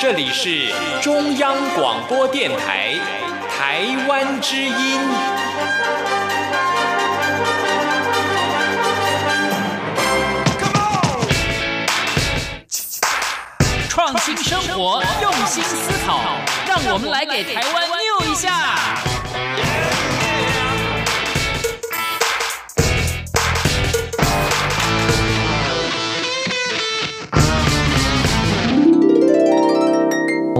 这里是中央广播电台台湾之音。创新生活，用心思考，让我们来给台湾 new 一下。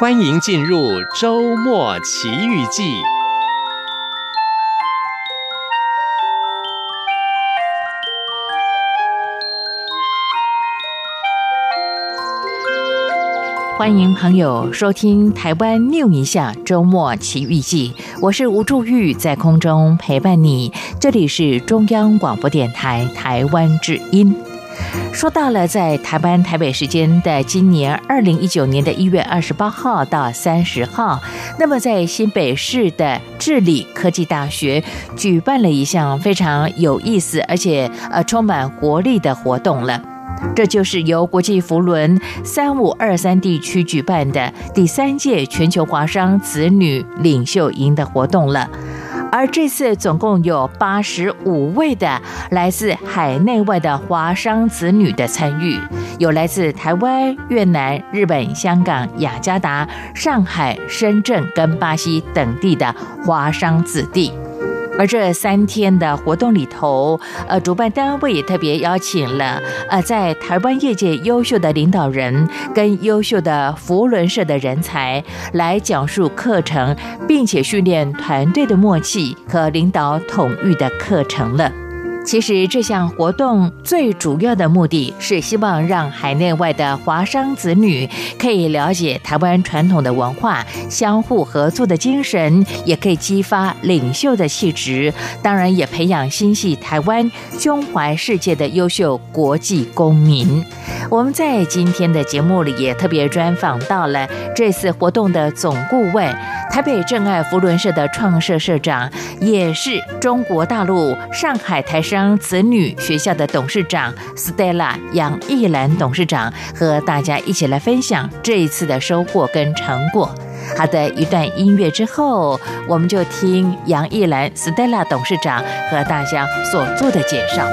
欢迎进入周末奇遇记。欢迎朋友收听《台湾 new 一下周末奇遇记》，我是吴祝玉，在空中陪伴你。这里是中央广播电台台湾之音。说到了在台湾台北时间的今年二零一九年的一月二十八号到三十号，那么在新北市的致理科技大学举办了一项非常有意思而且呃充满活力的活动了，这就是由国际扶轮三五二三地区举办的第三届全球华商子女领袖营的活动了。而这次总共有八十五位的来自海内外的华商子女的参与，有来自台湾、越南、日本、香港、雅加达、上海、深圳跟巴西等地的华商子弟。而这三天的活动里头，呃，主办单位也特别邀请了呃，在台湾业界优秀的领导人跟优秀的福伦社的人才来讲述课程，并且训练团队的默契和领导统御的课程了。其实这项活动最主要的目的是希望让海内外的华商子女可以了解台湾传统的文化、相互合作的精神，也可以激发领袖的气质，当然也培养心系台湾、胸怀世界的优秀国际公民。我们在今天的节目里也特别专访到了这次活动的总顾问，台北正爱扶轮社的创社社长，也是中国大陆上海台商。子女学校的董事长 Stella 杨艺兰董事长和大家一起来分享这一次的收获跟成果。好的，一段音乐之后，我们就听杨艺兰 Stella 董事长和大家所做的介绍。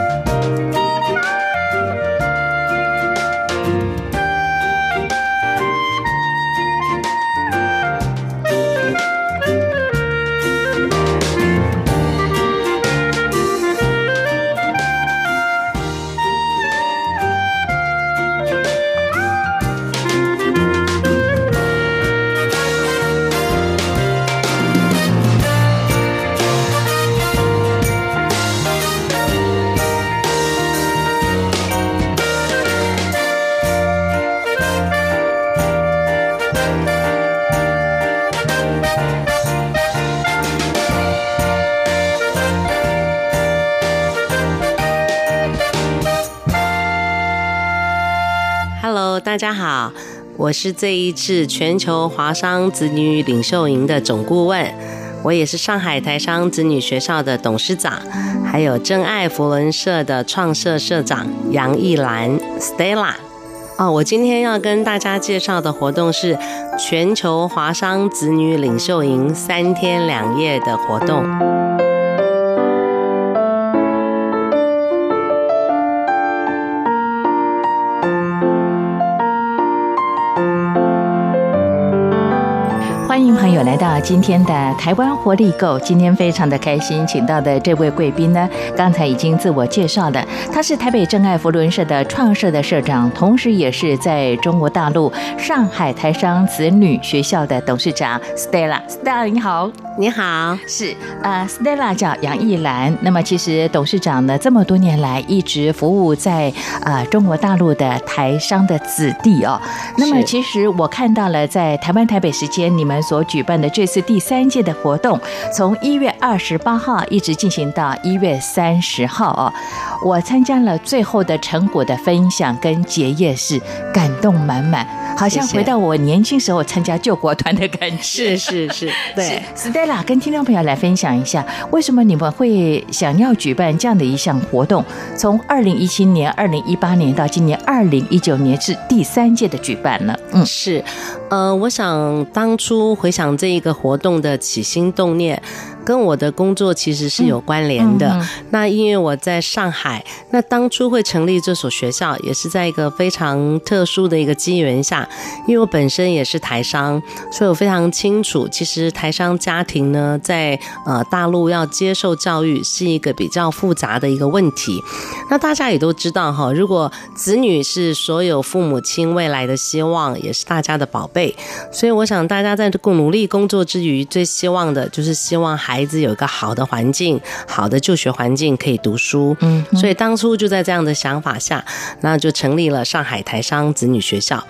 大家好，我是这一次全球华商子女领袖营的总顾问，我也是上海台商子女学校的董事长，还有真爱扶轮社的创社社长杨艺兰 Stella。哦，我今天要跟大家介绍的活动是全球华商子女领袖营三天两夜的活动。有来到今天的台湾活力购，今天非常的开心，请到的这位贵宾呢，刚才已经自我介绍了，他是台北真爱福伦社的创社的社长，同时也是在中国大陆上海台商子女学校的董事长 Stella，Stella 你好。你好，是呃，Stella 叫杨艺兰。那么其实董事长呢，这么多年来一直服务在呃中国大陆的台商的子弟哦。那么其实我看到了在台湾台北时间你们所举办的这次第三届的活动，从一月二十八号一直进行到一月三十号哦。我参加了最后的成果的分享跟结业式，感动满满，好像回到我年轻时候参加救国团的感觉。是是是，对。Stella 跟听众朋友来分享一下，为什么你们会想要举办这样的一项活动？从二零一七年、二零一八年到今年二零一九年是第三届的举办了。嗯，是。呃，我想当初回想这一个活动的起心动念。跟我的工作其实是有关联的。那因为我在上海，那当初会成立这所学校，也是在一个非常特殊的一个机缘下。因为我本身也是台商，所以我非常清楚，其实台商家庭呢，在呃大陆要接受教育是一个比较复杂的一个问题。那大家也都知道哈，如果子女是所有父母亲未来的希望，也是大家的宝贝，所以我想大家在这个努力工作之余，最希望的就是希望孩孩子有一个好的环境，好的就学环境可以读书，嗯，所以当初就在这样的想法下，那就成立了上海台商子女学校。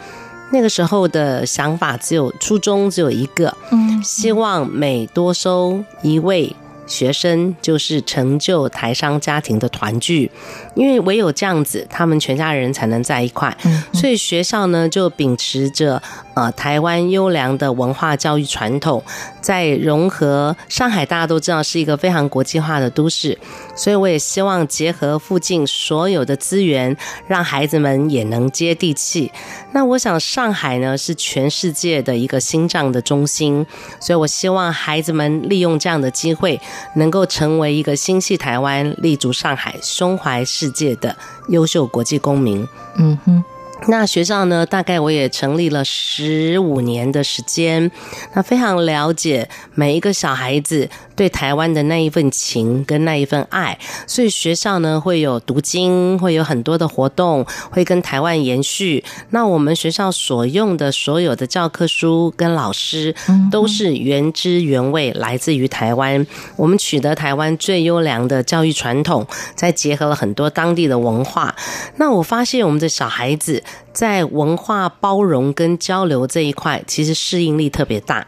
那个时候的想法只有初衷只有一个，嗯，希望每多收一位学生，就是成就台商家庭的团聚，因为唯有这样子，他们全家人才能在一块。所以学校呢，就秉持着呃台湾优良的文化教育传统。在融合上海，大家都知道是一个非常国际化的都市，所以我也希望结合附近所有的资源，让孩子们也能接地气。那我想上海呢，是全世界的一个心脏的中心，所以我希望孩子们利用这样的机会，能够成为一个心系台湾、立足上海、胸怀世界的优秀国际公民。嗯哼。那学校呢，大概我也成立了十五年的时间，那非常了解每一个小孩子对台湾的那一份情跟那一份爱，所以学校呢会有读经，会有很多的活动，会跟台湾延续。那我们学校所用的所有的教科书跟老师，都是原汁原味来自于台湾。我们取得台湾最优良的教育传统，再结合了很多当地的文化。那我发现我们的小孩子。在文化包容跟交流这一块，其实适应力特别大。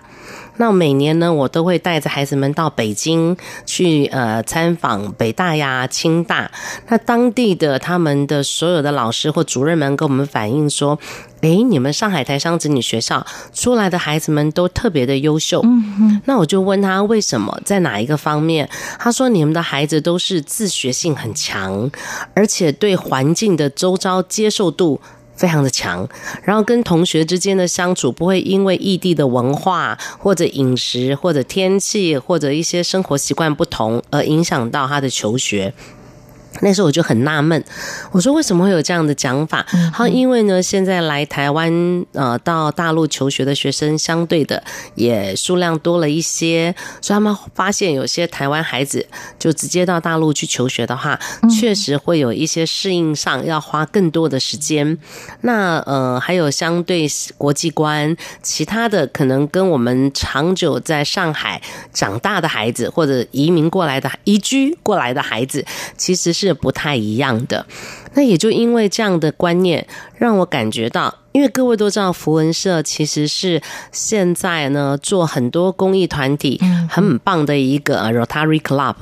那每年呢，我都会带着孩子们到北京去，呃，参访北大呀、清大。那当地的他们的所有的老师或主任们跟我们反映说：“诶，你们上海台商子女学校出来的孩子们都特别的优秀。”嗯，那我就问他为什么，在哪一个方面？他说：“你们的孩子都是自学性很强，而且对环境的周遭接受度。”非常的强，然后跟同学之间的相处不会因为异地的文化或者饮食或者天气或者一些生活习惯不同而影响到他的求学。那时候我就很纳闷，我说为什么会有这样的讲法？好，因为呢，现在来台湾呃到大陆求学的学生相对的也数量多了一些，所以他们发现有些台湾孩子就直接到大陆去求学的话，确实会有一些适应上要花更多的时间。那呃还有相对国际观，其他的可能跟我们长久在上海长大的孩子，或者移民过来的移居过来的孩子，其实是。是不太一样的，那也就因为这样的观念，让我感觉到，因为各位都知道，符文社其实是现在呢做很多公益团体很棒的一个 Rotary Club。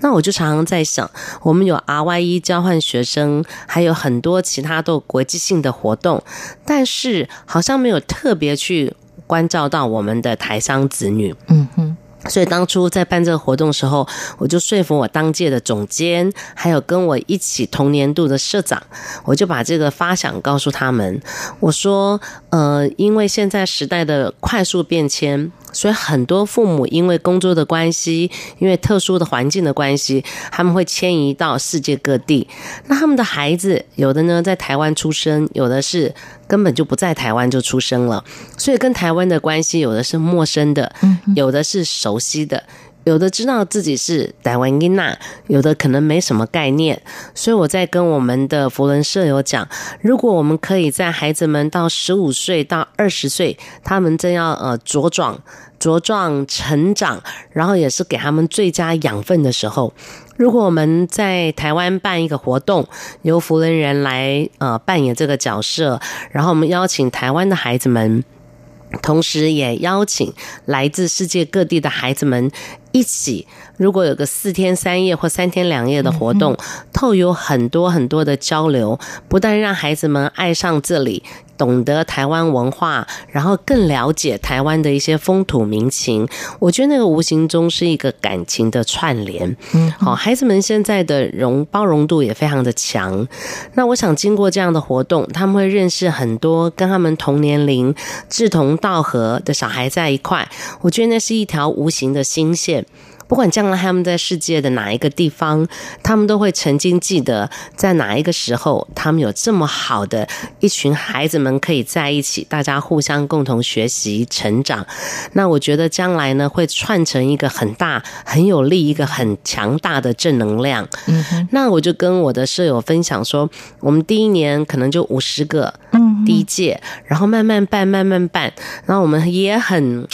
那我就常常在想，我们有 RYE 交换学生，还有很多其他的国际性的活动，但是好像没有特别去关照到我们的台商子女。嗯哼。所以当初在办这个活动的时候，我就说服我当届的总监，还有跟我一起同年度的社长，我就把这个发想告诉他们。我说，呃，因为现在时代的快速变迁。所以很多父母因为工作的关系，因为特殊的环境的关系，他们会迁移到世界各地。那他们的孩子有的呢在台湾出生，有的是根本就不在台湾就出生了。所以跟台湾的关系有的是陌生的，有的是熟悉的。有的知道自己是台湾囡仔，有的可能没什么概念。所以我在跟我们的佛伦舍友讲，如果我们可以在孩子们到十五岁到二十岁，他们正要呃茁壮、茁壮成长，然后也是给他们最佳养分的时候。如果我们在台湾办一个活动，由扶轮人来呃扮演这个角色，然后我们邀请台湾的孩子们，同时也邀请来自世界各地的孩子们一起。如果有个四天三夜或三天两夜的活动，透有很多很多的交流，不但让孩子们爱上这里。懂得台湾文化，然后更了解台湾的一些风土民情，我觉得那个无形中是一个感情的串联。嗯，好，孩子们现在的容包容度也非常的强。那我想经过这样的活动，他们会认识很多跟他们同年龄、志同道合的小孩在一块。我觉得那是一条无形的心线。不管将来他们在世界的哪一个地方，他们都会曾经记得在哪一个时候，他们有这么好的一群孩子们可以在一起，大家互相共同学习成长。那我觉得将来呢，会串成一个很大、很有力、一个很强大的正能量。嗯哼，那我就跟我的舍友分享说，我们第一年可能就五十个，嗯，第一届，然后慢慢办，慢慢办，然后我们也很。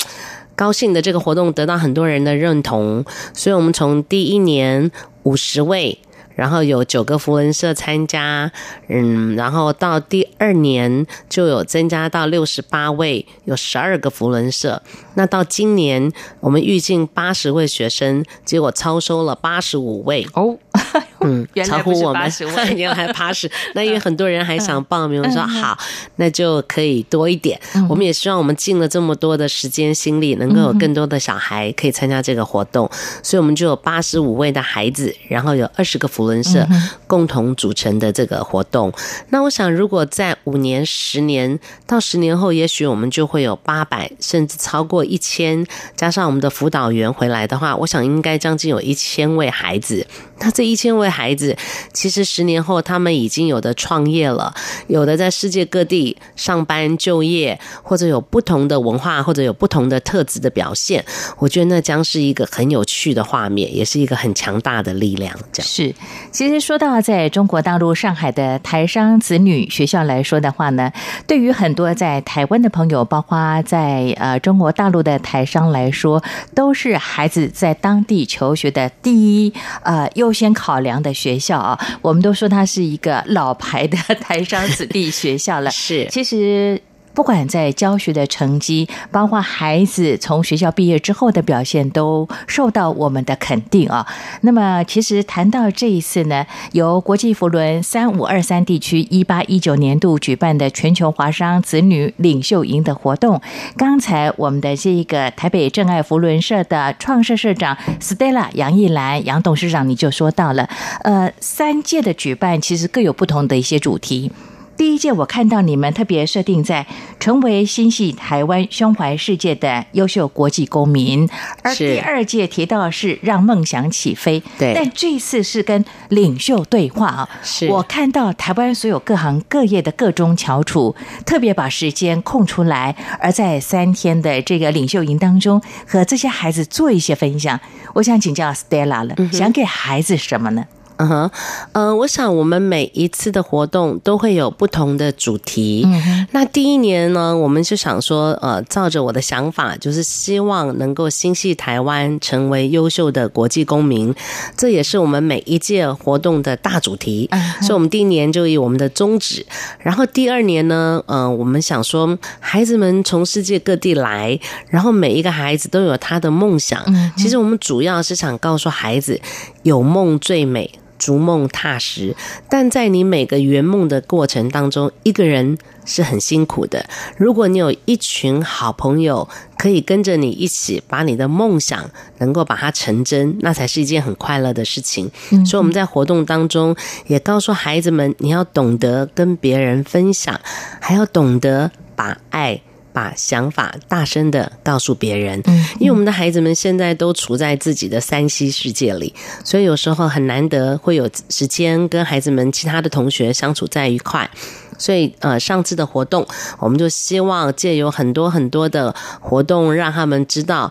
高兴的这个活动得到很多人的认同，所以我们从第一年五十位，然后有九个扶轮社参加，嗯，然后到第二年就有增加到六十八位，有十二个扶轮社。那到今年我们预计八十位学生，结果超收了八十五位哦。嗯，超乎我们，原来八十，那因为很多人还想报名，我说好，那就可以多一点。我们也希望我们尽了这么多的时间心力，能够有更多的小孩可以参加这个活动，所以我们就有八十五位的孩子，然后有二十个福伦社共同组成的这个活动。那我想，如果在五年、十年到十年后，也许我们就会有八百，甚至超过一千，加上我们的辅导员回来的话，我想应该将近有一千位孩子。那这一千位孩子，其实十年后他们已经有的创业了，有的在世界各地上班就业，或者有不同的文化，或者有不同的特质的表现。我觉得那将是一个很有趣的画面，也是一个很强大的力量。这样是，其实说到在中国大陆上海的台商子女学校来说的话呢，对于很多在台湾的朋友，包括在呃中国大陆的台商来说，都是孩子在当地求学的第一呃优先考量的学校啊，我们都说它是一个老牌的 台商子弟学校了。是，其实。不管在教学的成绩，包括孩子从学校毕业之后的表现，都受到我们的肯定啊。那么，其实谈到这一次呢，由国际扶轮三五二三地区一八一九年度举办的全球华商子女领袖营的活动，刚才我们的这个台北正爱扶轮社的创社社长 Stella 杨艺兰杨董事长，你就说到了，呃，三届的举办其实各有不同的一些主题。第一届我看到你们特别设定在成为心系台湾、胸怀世界的优秀国际公民，而第二届提到是让梦想起飞。对，但这次是跟领袖对话啊。是我看到台湾所有各行各业的各中翘楚，特别把时间空出来，而在三天的这个领袖营当中，和这些孩子做一些分享。我想请教 Stella 了，想给孩子什么呢？嗯哼，呃，我想我们每一次的活动都会有不同的主题。那第一年呢，我们就想说，呃，照着我的想法，就是希望能够心系台湾，成为优秀的国际公民。这也是我们每一届活动的大主题。所以我们第一年就以我们的宗旨。然后第二年呢，呃，我们想说，孩子们从世界各地来，然后每一个孩子都有他的梦想。其实我们主要是想告诉孩子，有梦最美。逐梦踏实，但在你每个圆梦的过程当中，一个人是很辛苦的。如果你有一群好朋友可以跟着你一起把你的梦想能够把它成真，那才是一件很快乐的事情。嗯、所以我们在活动当中也告诉孩子们，你要懂得跟别人分享，还要懂得把爱。把想法大声的告诉别人，因为我们的孩子们现在都处在自己的三 C 世界里，所以有时候很难得会有时间跟孩子们其他的同学相处在一块。所以，呃，上次的活动，我们就希望借由很多很多的活动，让他们知道。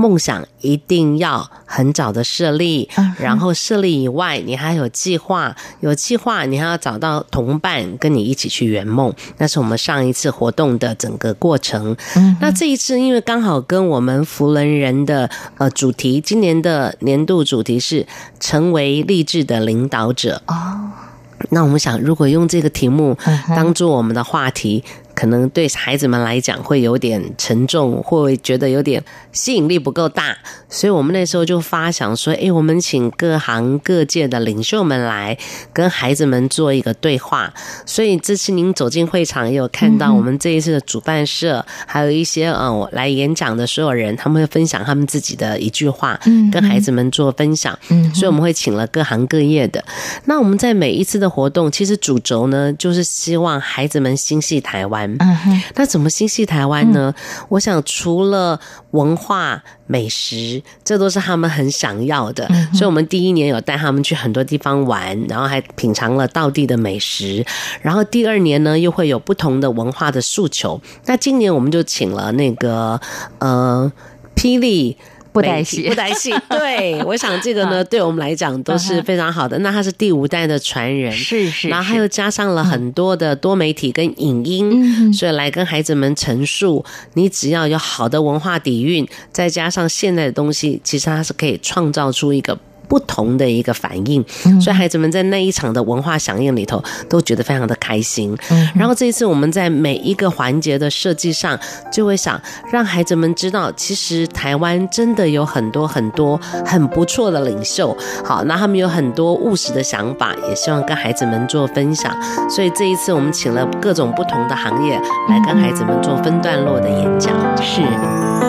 梦想一定要很早的设立，然后设立以外，你还有计划，有计划，你还要找到同伴跟你一起去圆梦。那是我们上一次活动的整个过程。那这一次，因为刚好跟我们福伦人的呃主题，今年的年度主题是成为励志的领导者。哦，那我们想，如果用这个题目当做我们的话题。可能对孩子们来讲会有点沉重，会觉得有点吸引力不够大，所以我们那时候就发想说：“诶，我们请各行各界的领袖们来跟孩子们做一个对话。”所以这次您走进会场也有看到我们这一次的主办社，还有一些嗯来演讲的所有人，他们会分享他们自己的一句话，跟孩子们做分享。所以我们会请了各行各业的。那我们在每一次的活动，其实主轴呢，就是希望孩子们心系台湾。嗯哼，那怎么心系台湾呢？嗯、我想除了文化美食，这都是他们很想要的。嗯、所以，我们第一年有带他们去很多地方玩，然后还品尝了道地的美食。然后第二年呢，又会有不同的文化的诉求。那今年我们就请了那个呃，霹雳。布袋戏，布袋戏，对，我想这个呢，对我们来讲都是非常好的。那他是第五代的传人，是是，然后他又加上了很多的多媒体跟影音，所以来跟孩子们陈述，你只要有好的文化底蕴，再加上现代的东西，其实它是可以创造出一个。不同的一个反应，所以孩子们在那一场的文化响应里头都觉得非常的开心。然后这一次我们在每一个环节的设计上，就会想让孩子们知道，其实台湾真的有很多很多很不错的领袖。好，那他们有很多务实的想法，也希望跟孩子们做分享。所以这一次我们请了各种不同的行业来跟孩子们做分段落的演讲。是。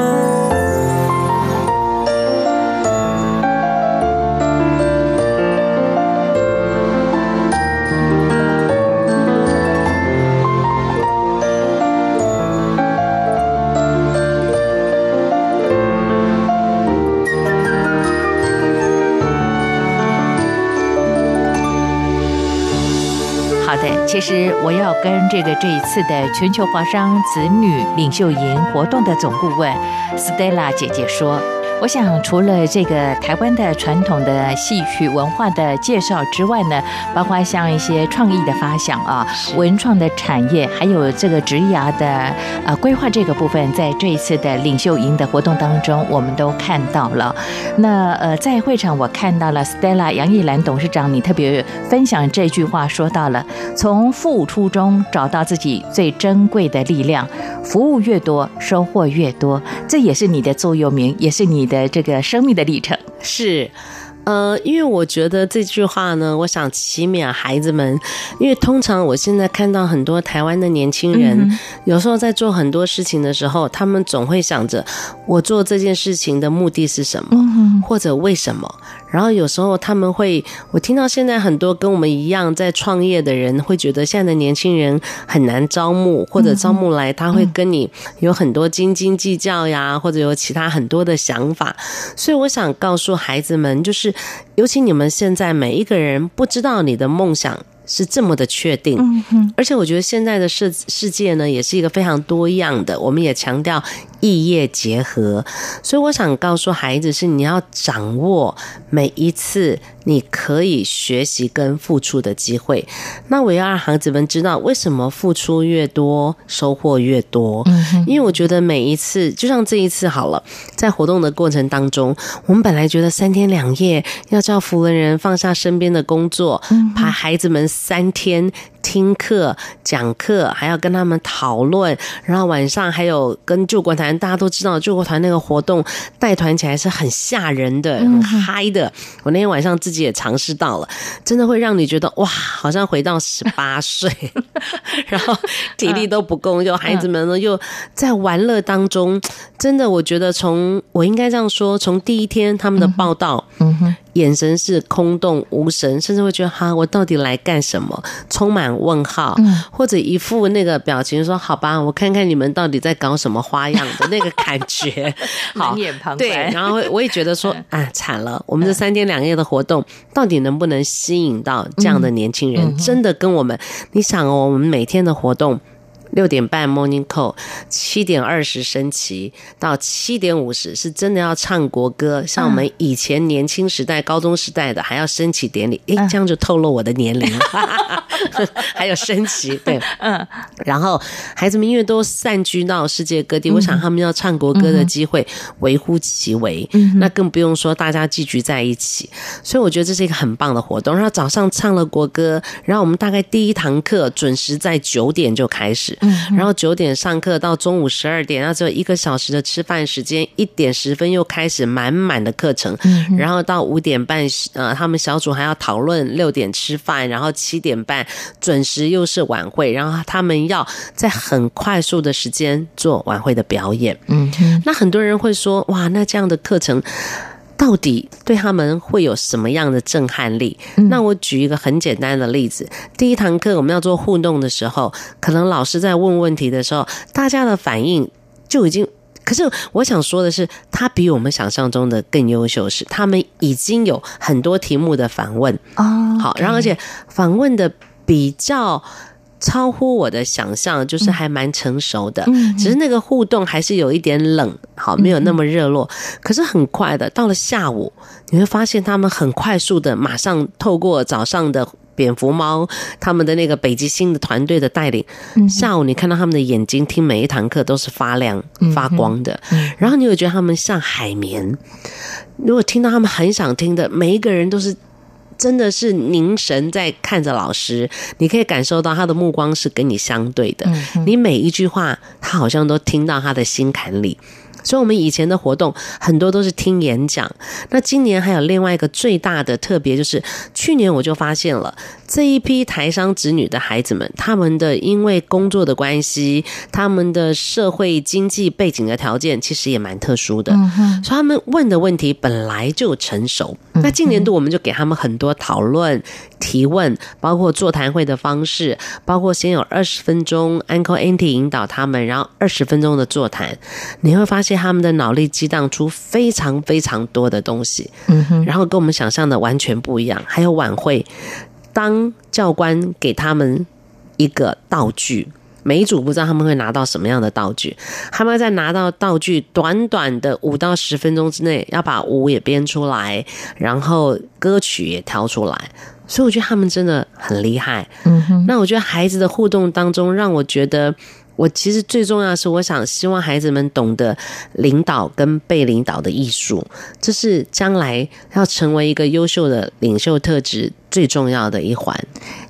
好的其实我要跟这个这一次的全球华商子女领袖营活动的总顾问 Stella 姐姐说。我想，除了这个台湾的传统的戏曲文化的介绍之外呢，包括像一些创意的发想啊，文创的产业，还有这个职涯的呃规划这个部分，在这一次的领袖营的活动当中，我们都看到了。那呃，在会场我看到了 Stella 杨艺兰董事长，你特别分享这句话，说到了从付出中找到自己最珍贵的力量，服务越多，收获越多，这也是你的座右铭，也是你的这个生命的历程。是，呃，因为我觉得这句话呢，我想启勉孩子们，因为通常我现在看到很多台湾的年轻人，嗯、有时候在做很多事情的时候，他们总会想着我做这件事情的目的是什么，嗯、或者为什么。然后有时候他们会，我听到现在很多跟我们一样在创业的人会觉得现在的年轻人很难招募，或者招募来他会跟你有很多斤斤计较呀，或者有其他很多的想法。所以我想告诉孩子们，就是尤其你们现在每一个人不知道你的梦想是这么的确定，而且我觉得现在的世世界呢也是一个非常多样的，我们也强调。异业结合，所以我想告诉孩子是你要掌握每一次你可以学习跟付出的机会。那我要让孩子们知道为什么付出越多收获越多。因为我觉得每一次，就像这一次好了，在活动的过程当中，我们本来觉得三天两夜要叫福文人放下身边的工作，把孩子们三天。听课、讲课，还要跟他们讨论，然后晚上还有跟救国团。大家都知道，救国团那个活动带团起来是很吓人的、很嗨的。我那天晚上自己也尝试到了，真的会让你觉得哇，好像回到十八 岁，然后体力都不够，就孩子们呢又在玩乐当中。真的，我觉得从我应该这样说，从第一天他们的报道，嗯哼。眼神是空洞无神，甚至会觉得哈，我到底来干什么？充满问号，嗯、或者一副那个表情说：“好吧，我看看你们到底在搞什么花样的 那个感觉。”好，对，然后我也觉得说：“啊，惨了，我们这三天两夜的活动到底能不能吸引到这样的年轻人？嗯、真的跟我们，你想哦，我们每天的活动。”六点半 morning call，七点二十升旗，到七点五十是真的要唱国歌，像我们以前年轻时代、高中时代的还要升旗典礼，诶，这样就透露我的年龄。了。还有升旗，对，嗯，然后孩子们因为都散居到世界各地，我想他们要唱国歌的机会微乎其微，那更不用说大家聚集在一起，所以我觉得这是一个很棒的活动。然后早上唱了国歌，然后我们大概第一堂课准时在九点就开始。嗯，然后九点上课到中午十二点，然后只有一个小时的吃饭时间，一点十分又开始满满的课程。嗯，然后到五点半，呃，他们小组还要讨论，六点吃饭，然后七点半准时又是晚会，然后他们要在很快速的时间做晚会的表演。嗯，那很多人会说，哇，那这样的课程。到底对他们会有什么样的震撼力？那我举一个很简单的例子：第一堂课我们要做互动的时候，可能老师在问问题的时候，大家的反应就已经……可是我想说的是，他比我们想象中的更优秀，是他们已经有很多题目的反问哦。好，然后而且反问的比较。超乎我的想象，就是还蛮成熟的，嗯，只是那个互动还是有一点冷，好，没有那么热络。可是很快的，到了下午，你会发现他们很快速的，马上透过早上的蝙蝠猫他们的那个北极星的团队的带领，下午你看到他们的眼睛，听每一堂课都是发亮发光的，然后你会觉得他们像海绵。如果听到他们很想听的，每一个人都是。真的是凝神在看着老师，你可以感受到他的目光是跟你相对的，你每一句话，他好像都听到他的心坎里。所以，我们以前的活动很多都是听演讲。那今年还有另外一个最大的特别，就是去年我就发现了这一批台商子女的孩子们，他们的因为工作的关系，他们的社会经济背景的条件其实也蛮特殊的，所以他们问的问题本来就成熟。那今年度我们就给他们很多讨论。提问，包括座谈会的方式，包括先有二十分钟 Uncle Auntie 引导他们，然后二十分钟的座谈，你会发现他们的脑力激荡出非常非常多的东西，嗯哼，然后跟我们想象的完全不一样。还有晚会，当教官给他们一个道具，每一组不知道他们会拿到什么样的道具，他们在拿到道具短短的五到十分钟之内，要把舞也编出来，然后歌曲也挑出来。所以我觉得他们真的很厉害。嗯哼，那我觉得孩子的互动当中，让我觉得我其实最重要的是，我想希望孩子们懂得领导跟被领导的艺术，这是将来要成为一个优秀的领袖特质。最重要的一环，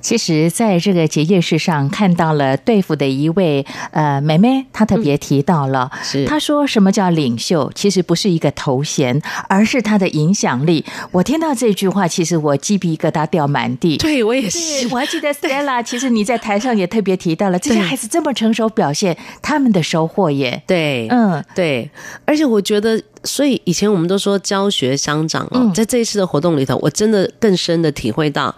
其实在这个结业式上看到了对付的一位呃妹妹，她特别提到了，嗯、是她说什么叫领袖？其实不是一个头衔，而是他的影响力。我听到这句话，其实我鸡皮疙瘩掉满地。对，我也是，我还记得 Stella，其实你在台上也特别提到了这些孩子这么成熟表现，他们的收获耶。对，嗯，对，而且我觉得。所以以前我们都说教学相长哦，在这一次的活动里头，我真的更深的体会到，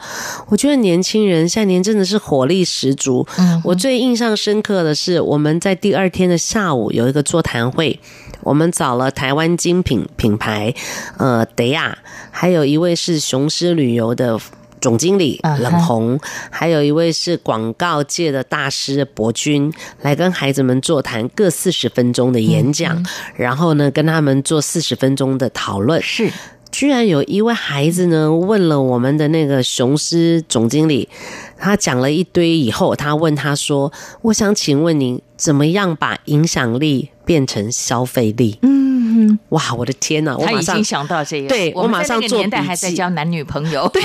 我觉得年轻人现在年真的是活力十足。我最印象深刻的是，我们在第二天的下午有一个座谈会，我们找了台湾精品品牌，呃，德亚，还有一位是雄狮旅游的。总经理冷红，还有一位是广告界的大师博君，来跟孩子们座谈，各四十分钟的演讲，然后呢，跟他们做四十分钟的讨论。是，居然有一位孩子呢，问了我们的那个雄狮总经理，他讲了一堆以后，他问他说：“我想请问您，怎么样把影响力变成消费力？”嗯。嗯，哇，我的天呐！我马上想到这个，对我马上做。年代还在交男女朋友，对，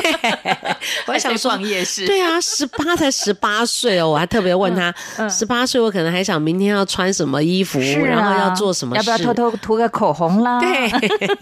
我还想逛夜市。对啊，十八才十八岁哦，我还特别问他，十八岁我可能还想明天要穿什么衣服，然后要做什么，要不要偷偷涂个口红啦？对，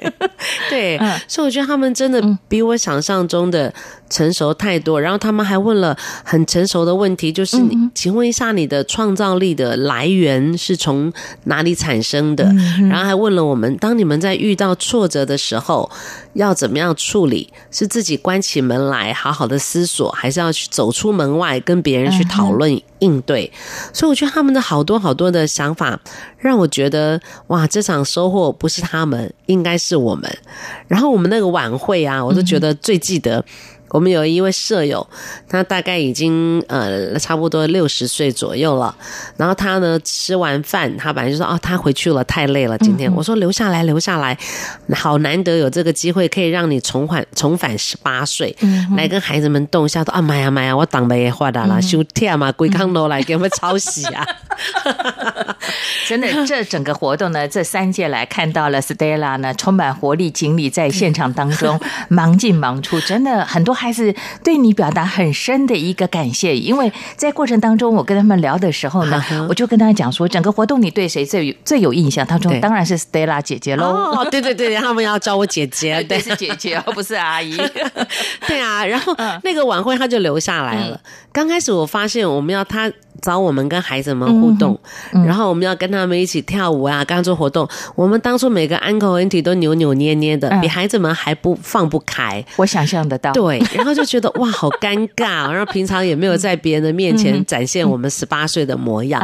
对，所以我觉得他们真的比我想象中的成熟太多。然后他们还问了很成熟的问题，就是你，请问一下，你的创造力的来源是从哪里产生的？然后还问了我。我们当你们在遇到挫折的时候，要怎么样处理？是自己关起门来好好好的思索，还是要去走出门外跟别人去讨论应对？所以我觉得他们的好多好多的想法，让我觉得哇，这场收获不是他们，应该是我们。然后我们那个晚会啊，我都觉得最记得。我们有一位舍友，他大概已经呃差不多六十岁左右了。然后他呢吃完饭，他本来就说哦，他回去了，太累了。今天、嗯、我说留下来，留下来，好难得有这个机会，可以让你重返重返十八岁，嗯、来跟孩子们动一下。都啊妈呀妈呀，我挡没话的啦，休天嘛，归康楼来给我们抄袭啊！真的，这整个活动呢，这三届来看到了 Stella 呢，充满活力、精力，在现场当中 忙进忙出，真的很多。还是对你表达很深的一个感谢，因为在过程当中，我跟他们聊的时候呢，我就跟他讲说，整个活动你对谁最有最有印象？当中当然是 Stella 姐姐喽。哦，对对对，他们要叫我姐姐，对，是姐姐，而不是阿姨。对啊，然后那个晚会他就留下来了。刚开始我发现我们要他。找我们跟孩子们互动，嗯嗯、然后我们要跟他们一起跳舞啊，跟他做活动。我们当初每个 uncle auntie 都扭扭捏捏的，嗯、比孩子们还不放不开。我想象得到，对，然后就觉得 哇，好尴尬。然后平常也没有在别人的面前展现我们十八岁的模样。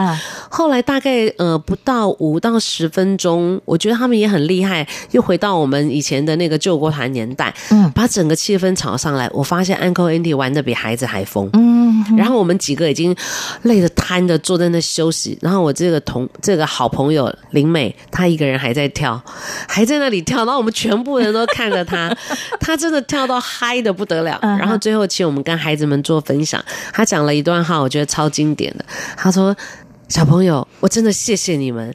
后来大概呃不到五到十分钟，我觉得他们也很厉害，又回到我们以前的那个救国团年代，嗯，把整个气氛炒上来。我发现 uncle auntie 玩的比孩子还疯，嗯，然后我们几个已经累得。瘫的坐在那休息，然后我这个同这个好朋友林美，她一个人还在跳，还在那里跳，然后我们全部人都看着她，她真的跳到嗨的不得了。然后最后请我们跟孩子们做分享，她讲了一段话，我觉得超经典的。她说。小朋友，我真的谢谢你们。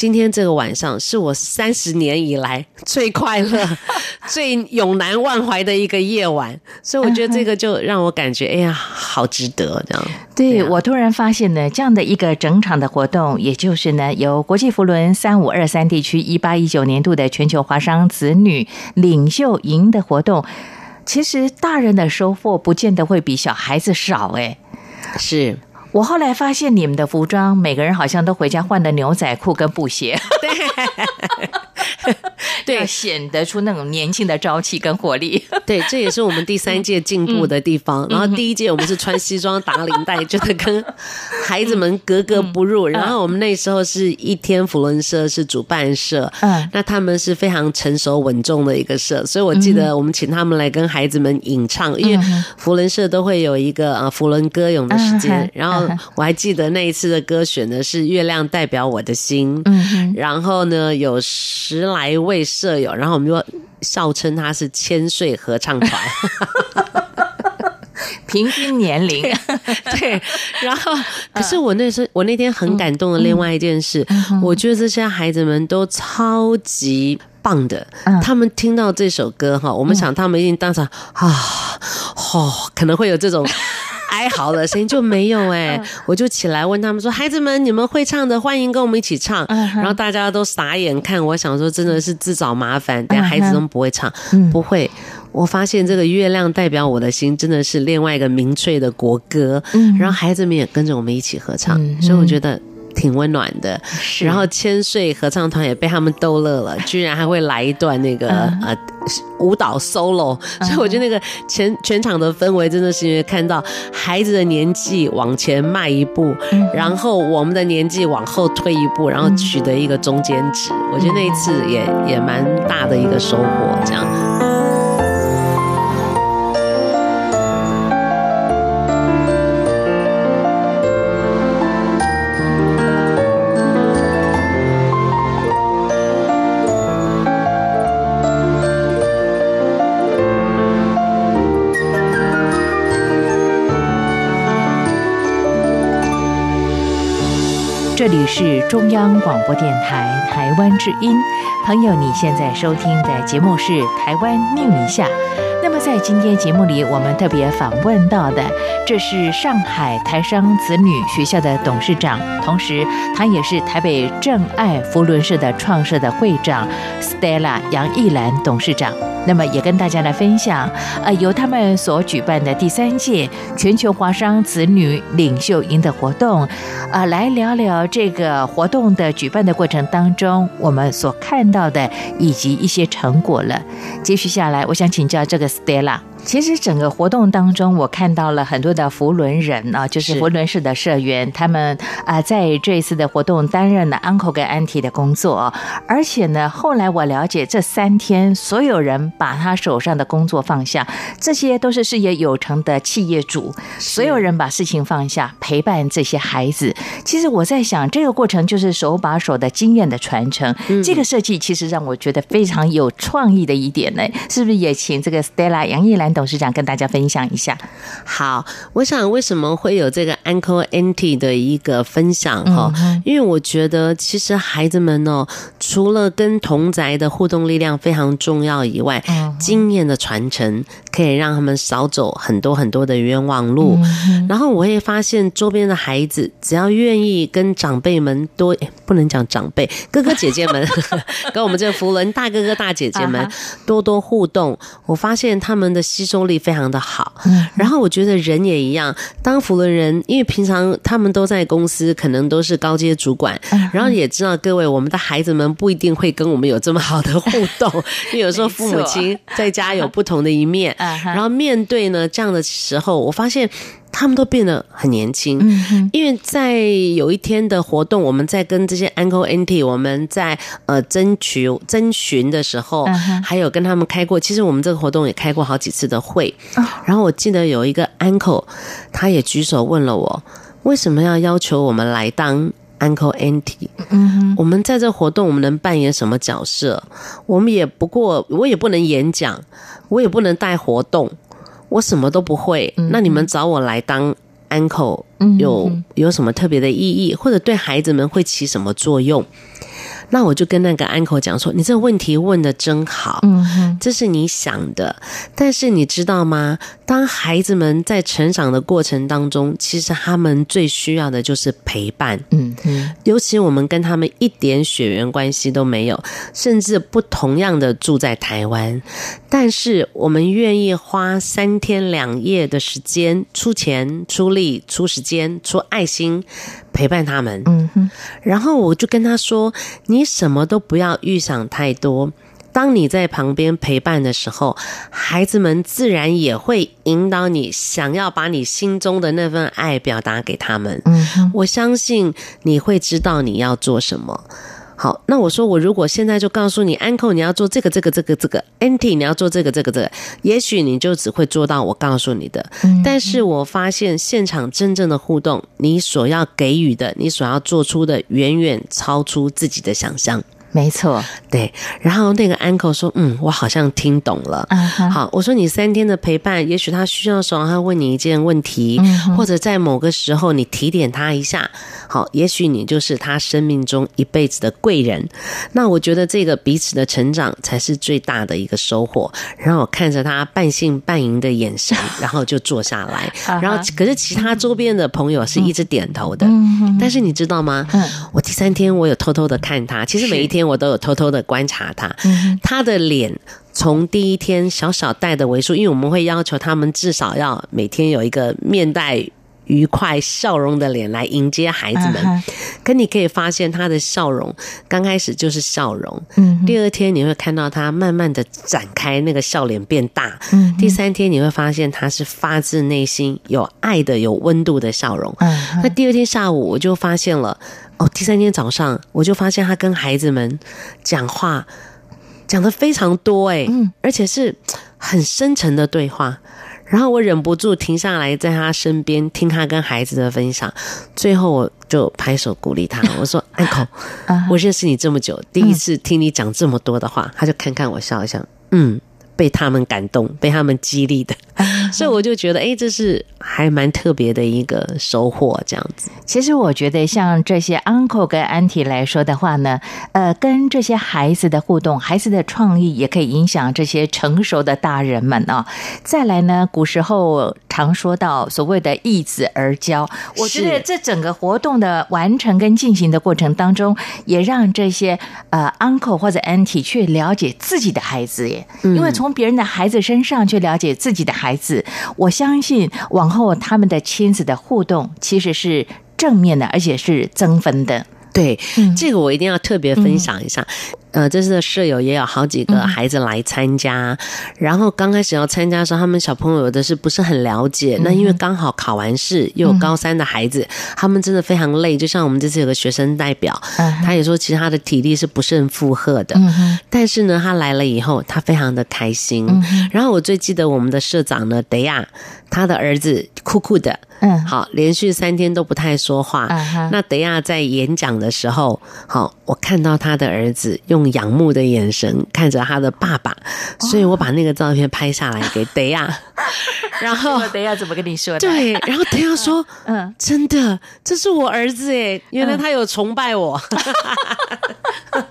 嗯，今天这个晚上是我三十年以来最快乐、最永难忘怀的一个夜晚，所以我觉得这个就让我感觉，哎呀，好值得这样。对，啊，我突然发现呢，这样的一个整场的活动，也就是呢，由国际扶轮三五二三地区一八一九年度的全球华商子女领袖营的活动，其实大人的收获不见得会比小孩子少，哎，是。我后来发现，你们的服装，每个人好像都回家换的牛仔裤跟布鞋。对。对，显得出那种年轻的朝气跟活力。对，这也是我们第三届进步的地方。嗯、然后第一届我们是穿西装打领带，觉得跟孩子们格格不入。嗯、然后我们那时候是一天福伦社是主办社，嗯，那他们是非常成熟稳重的一个社，所以我记得我们请他们来跟孩子们吟唱，因为福伦社都会有一个啊福伦歌咏的时间。然后我还记得那一次的歌选的是《月亮代表我的心》，嗯，然后呢有十来位。舍友，然后我们就笑称他是千岁合唱团，平均年龄 对。然后，可是我那时候我那天很感动的另外一件事，嗯、我觉得这些孩子们都超级棒的。嗯、他们听到这首歌哈，我们想他们一定当场啊，哦，可能会有这种。哀嚎的声音就没有哎、欸，我就起来问他们说：“孩子们，你们会唱的，欢迎跟我们一起唱。”然后大家都傻眼看，我想说真的是自找麻烦，但孩子都不会唱，不会。我发现这个月亮代表我的心，真的是另外一个民粹的国歌，然后孩子们也跟着我们一起合唱，所以我觉得。挺温暖的，是。然后千岁合唱团也被他们逗乐了，居然还会来一段那个、嗯、呃舞蹈 solo，所以我觉得那个全全场的氛围真的是因为看到孩子的年纪往前迈一步，嗯、然后我们的年纪往后退一步，然后取得一个中间值，嗯、我觉得那一次也也蛮大的一个收获，这样。里是中央广播电台台湾之音，朋友，你现在收听的节目是《台湾 new 一下》。那么在今天节目里，我们特别访问到的，这是上海台商子女学校的董事长，同时他也是台北正爱福伦社的创社的会长，Stella 杨艺兰董事长。那么也跟大家来分享，呃，由他们所举办的第三届全球华商子女领袖营的活动，啊、呃，来聊聊这个活动的举办的过程当中，我们所看到的以及一些成果了。接续下来，我想请教这个 Stella，其实整个活动当中，我看到了很多的佛伦人啊，就是佛伦市的社员，他们啊在这一次的活动担任了 uncle 跟 auntie 的工作，而且呢，后来我了解这三天所有人把他手上的工作放下，这些都是事业有成的企业主，所有人把事情放下，陪伴这些孩子。其实我在想，这个过程就是手把手的经验的传承。嗯、这个设计其实让我觉得非常有创意的一点呢，是不是也请这个 Stella 杨艺兰董事长跟大家分享一下？好，我想为什么会有这个 Uncle Auntie 的一个分享哈？嗯、因为我觉得其实孩子们哦，除了跟同宅的互动力量非常重要以外，嗯、经验的传承可以让他们少走很多很多的冤枉路。嗯、然后我会发现周边的孩子只要愿意跟长辈们多，不能讲长辈，哥哥姐姐们 跟我们这个扶轮大哥哥大姐姐们多多互动，我发现他们的吸收力非常的好。嗯然后我觉得人也一样，当辅伦人，因为平常他们都在公司，可能都是高阶主管，然后也知道各位我们的孩子们不一定会跟我们有这么好的互动，因为有时候父母亲在家有不同的一面，然后面对呢这样的时候，我发现。他们都变得很年轻，因为在有一天的活动，我们在跟这些 uncle auntie，我们在呃争取征询的时候，还有跟他们开过。其实我们这个活动也开过好几次的会。然后我记得有一个 uncle，他也举手问了我，为什么要要求我们来当 uncle auntie？我们在这活动，我们能扮演什么角色？我们也不过，我也不能演讲，我也不能带活动。我什么都不会，那你们找我来当 uncle 有有什么特别的意义，或者对孩子们会起什么作用？那我就跟那个 uncle 讲说：“你这个问题问的真好，嗯这是你想的，但是你知道吗？当孩子们在成长的过程当中，其实他们最需要的就是陪伴。嗯嗯，尤其我们跟他们一点血缘关系都没有，甚至不同样的住在台湾，但是我们愿意花三天两夜的时间，出钱、出力、出时间、出爱心。”陪伴他们，嗯哼，然后我就跟他说：“你什么都不要预想太多，当你在旁边陪伴的时候，孩子们自然也会引导你，想要把你心中的那份爱表达给他们。嗯，我相信你会知道你要做什么。”好，那我说，我如果现在就告诉你，uncle 你要做这个这个这个这个，auntie 你要做这个这个这个，也许你就只会做到我告诉你的。但是我发现现场真正的互动，你所要给予的，你所要做出的，远远超出自己的想象。没错，对。然后那个 uncle 说：“嗯，我好像听懂了。Uh huh. 好，我说你三天的陪伴，也许他需要的时候，他问你一件问题，uh huh. 或者在某个时候你提点他一下。好，也许你就是他生命中一辈子的贵人。那我觉得这个彼此的成长才是最大的一个收获。然后我看着他半信半疑的眼神，然后就坐下来。Uh huh. 然后可是其他周边的朋友是一直点头的。Uh. 但是你知道吗？Uh. 我第三天我有偷偷的看他，其实每一天。我都有偷偷的观察他，他的脸从第一天小小戴的维数，因为我们会要求他们至少要每天有一个面带愉快笑容的脸来迎接孩子们。可你可以发现他的笑容刚开始就是笑容，嗯第二天你会看到他慢慢的展开那个笑脸变大，嗯第三天你会发现他是发自内心有爱的、有温度的笑容。那第二天下午我就发现了。哦，第三天早上我就发现他跟孩子们讲话讲的非常多诶，嗯，而且是很深沉的对话。然后我忍不住停下来，在他身边听他跟孩子的分享。最后我就拍手鼓励他，我说：“Uncle，我认识你这么久，第一次听你讲这么多的话。”他就看看我，笑一笑，嗯。被他们感动，被他们激励的，所以我就觉得，哎，这是还蛮特别的一个收获。这样子，其实我觉得，像这些 uncle 跟 auntie 来说的话呢，呃，跟这些孩子的互动，孩子的创意也可以影响这些成熟的大人们啊。再来呢，古时候常说到所谓的易子而教，我觉得这整个活动的完成跟进行的过程当中，也让这些呃 uncle 或者 auntie 去了解自己的孩子耶，因为从别人的孩子身上去了解自己的孩子，我相信往后他们的亲子的互动其实是正面的，而且是增分的。对，这个我一定要特别分享一下。呃，这次的舍友也有好几个孩子来参加，嗯、然后刚开始要参加的时候，他们小朋友有的是不是很了解？嗯、那因为刚好考完试，又有高三的孩子，嗯、他们真的非常累。就像我们这次有个学生代表，嗯、他也说，其实他的体力是不胜负荷的。嗯、但是呢，他来了以后，他非常的开心。嗯、然后我最记得我们的社长呢，德亚，他的儿子酷酷的。嗯，好，连续三天都不太说话。那德亚在演讲的时候，好，我看到他的儿子用仰慕的眼神看着他的爸爸，哦、所以我把那个照片拍下来给 德亚。然后 德亚怎么跟你说的？对，然后德亚说：“嗯，真的，这是我儿子诶，原来他有崇拜我。嗯 ”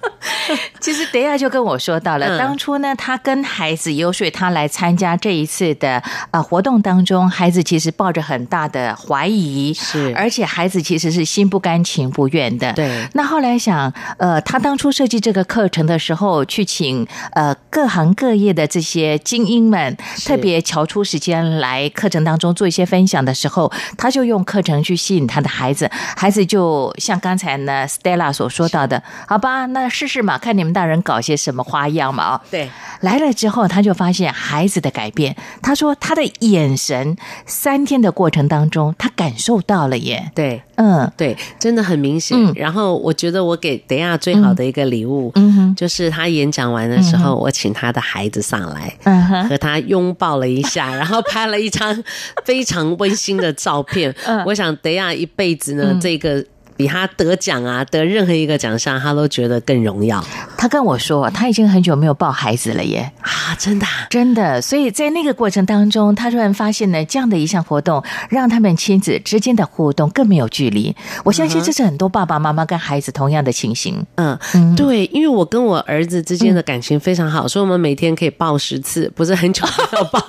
其实德亚就跟我说到了，嗯、当初呢，他跟孩子游说他来参加这一次的呃活动当中，孩子其实抱着很大的怀疑，是，而且孩子其实是心不甘情不愿的。对，那后来想，呃，他当初设计这个课程的时候，去请呃各行各业的这些精英们，特别瞧出时间来课程当中做一些分享的时候，他就用课程去吸引他的孩子，孩子就像刚才呢 Stella 所说到的，好吧，那试试嘛，看你们大人搞些什么花样嘛？啊，对，来了之后，他就发现孩子的改变。他说他的眼神，三天的过程当中，他感受到了耶。对，嗯，对，真的很明显。嗯、然后我觉得我给等下最好的一个礼物，嗯哼，就是他演讲完的时候，嗯、我请他的孩子上来，和他拥抱了一下，然后拍了一张非常温馨的照片。嗯，我想等下一辈子呢，嗯、这个。比他得奖啊，得任何一个奖项，他都觉得更荣耀。他跟我说，他已经很久没有抱孩子了耶！啊，真的，真的。所以在那个过程当中，他突然发现呢，这样的一项活动，让他们亲子之间的互动更没有距离。我相信这是很多爸爸妈妈跟孩子同样的情形。嗯，对，因为我跟我儿子之间的感情非常好，所以我们每天可以抱十次，不是很久没有抱。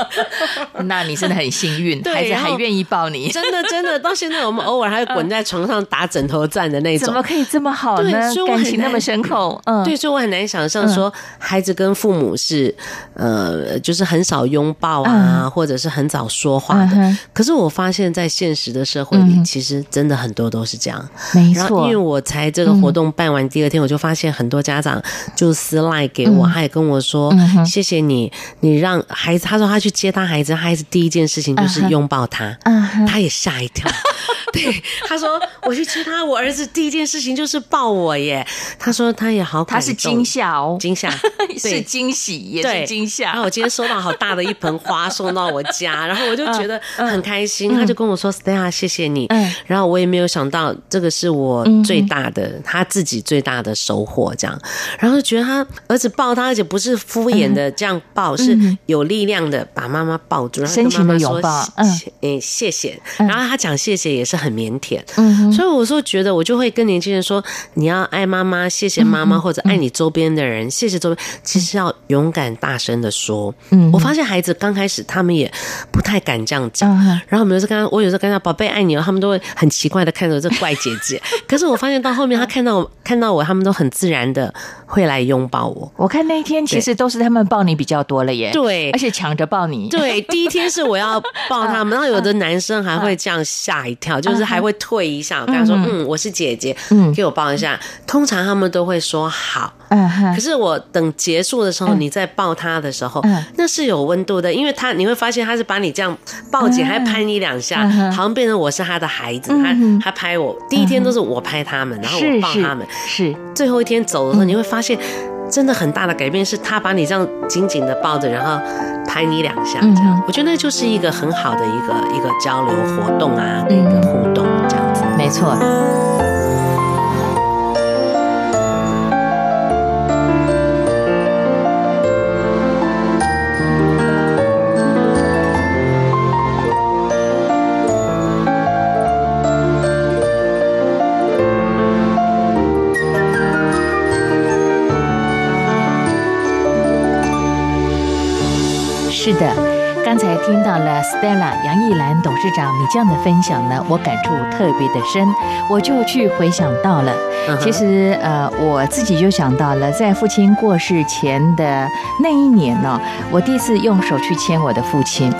那你真的很幸运，孩子还愿意抱你。真的，真的，到现在我们偶尔还会滚在床上。打枕头战的那种，怎么可以这么好呢？感情那么深厚，嗯，对，所以我很难想象说孩子跟父母是呃，就是很少拥抱啊，或者是很早说话的。可是我发现，在现实的社会里，其实真的很多都是这样。没错，因为我才这个活动办完第二天，我就发现很多家长就私赖给我，他也跟我说：“谢谢你，你让孩子。”他说他去接他孩子，孩子第一件事情就是拥抱他，他也吓一跳。对，他说我去接他，我儿子第一件事情就是抱我耶。他说他也好他是惊吓哦，惊吓。是惊喜，也是惊吓。然后我今天收到好大的一盆花送到我家，然后我就觉得很开心。他就跟我说：“Stella，谢谢你。”然后我也没有想到这个是我最大的，他自己最大的收获。这样，然后觉得他儿子抱他，而且不是敷衍的这样抱，是有力量的把妈妈抱住，然后跟妈妈说：“嗯，谢谢。”然后他讲谢谢也是很腼腆，嗯哼，所以我说觉得我就会跟年轻人说，你要爱妈妈，谢谢妈妈，或者爱你周边的人，谢谢周边，其实要勇敢大声的说。嗯，我发现孩子刚开始他们也不太敢这样讲，然后我们有时候跟他，我有时候跟他宝贝爱你哦，他们都会很奇怪的看着这怪姐姐。可是我发现到后面，他看到我看到我，他们都很自然的会来拥抱我。我看那一天其实都是他们抱你比较多了耶，对，而且抢着抱你。对，第一天是我要抱他们，然后有的男生还会这样吓一跳，就是还会退一下。我跟他说：“嗯，我是姐姐，嗯，给我抱一下。”通常他们都会说好。嗯可是我等结束的时候，你再抱他的时候，那是有温度的，因为他你会发现他是把你这样抱紧，还拍你两下，好像变成我是他的孩子。他他拍我，第一天都是我拍他们，然后我抱他们。是最后一天走的时候，你会发现真的很大的改变，是他把你这样紧紧的抱着，然后拍你两下，这样。我觉得那就是一个很好的一个一个交流活动啊，一个互动这样子。没错。是的。刚才听到了 Stella 杨艺兰董事长你这样的分享呢，我感触特别的深，我就去回想到了，其实呃我自己就想到了，在父亲过世前的那一年呢，我第一次用手去牵我的父亲，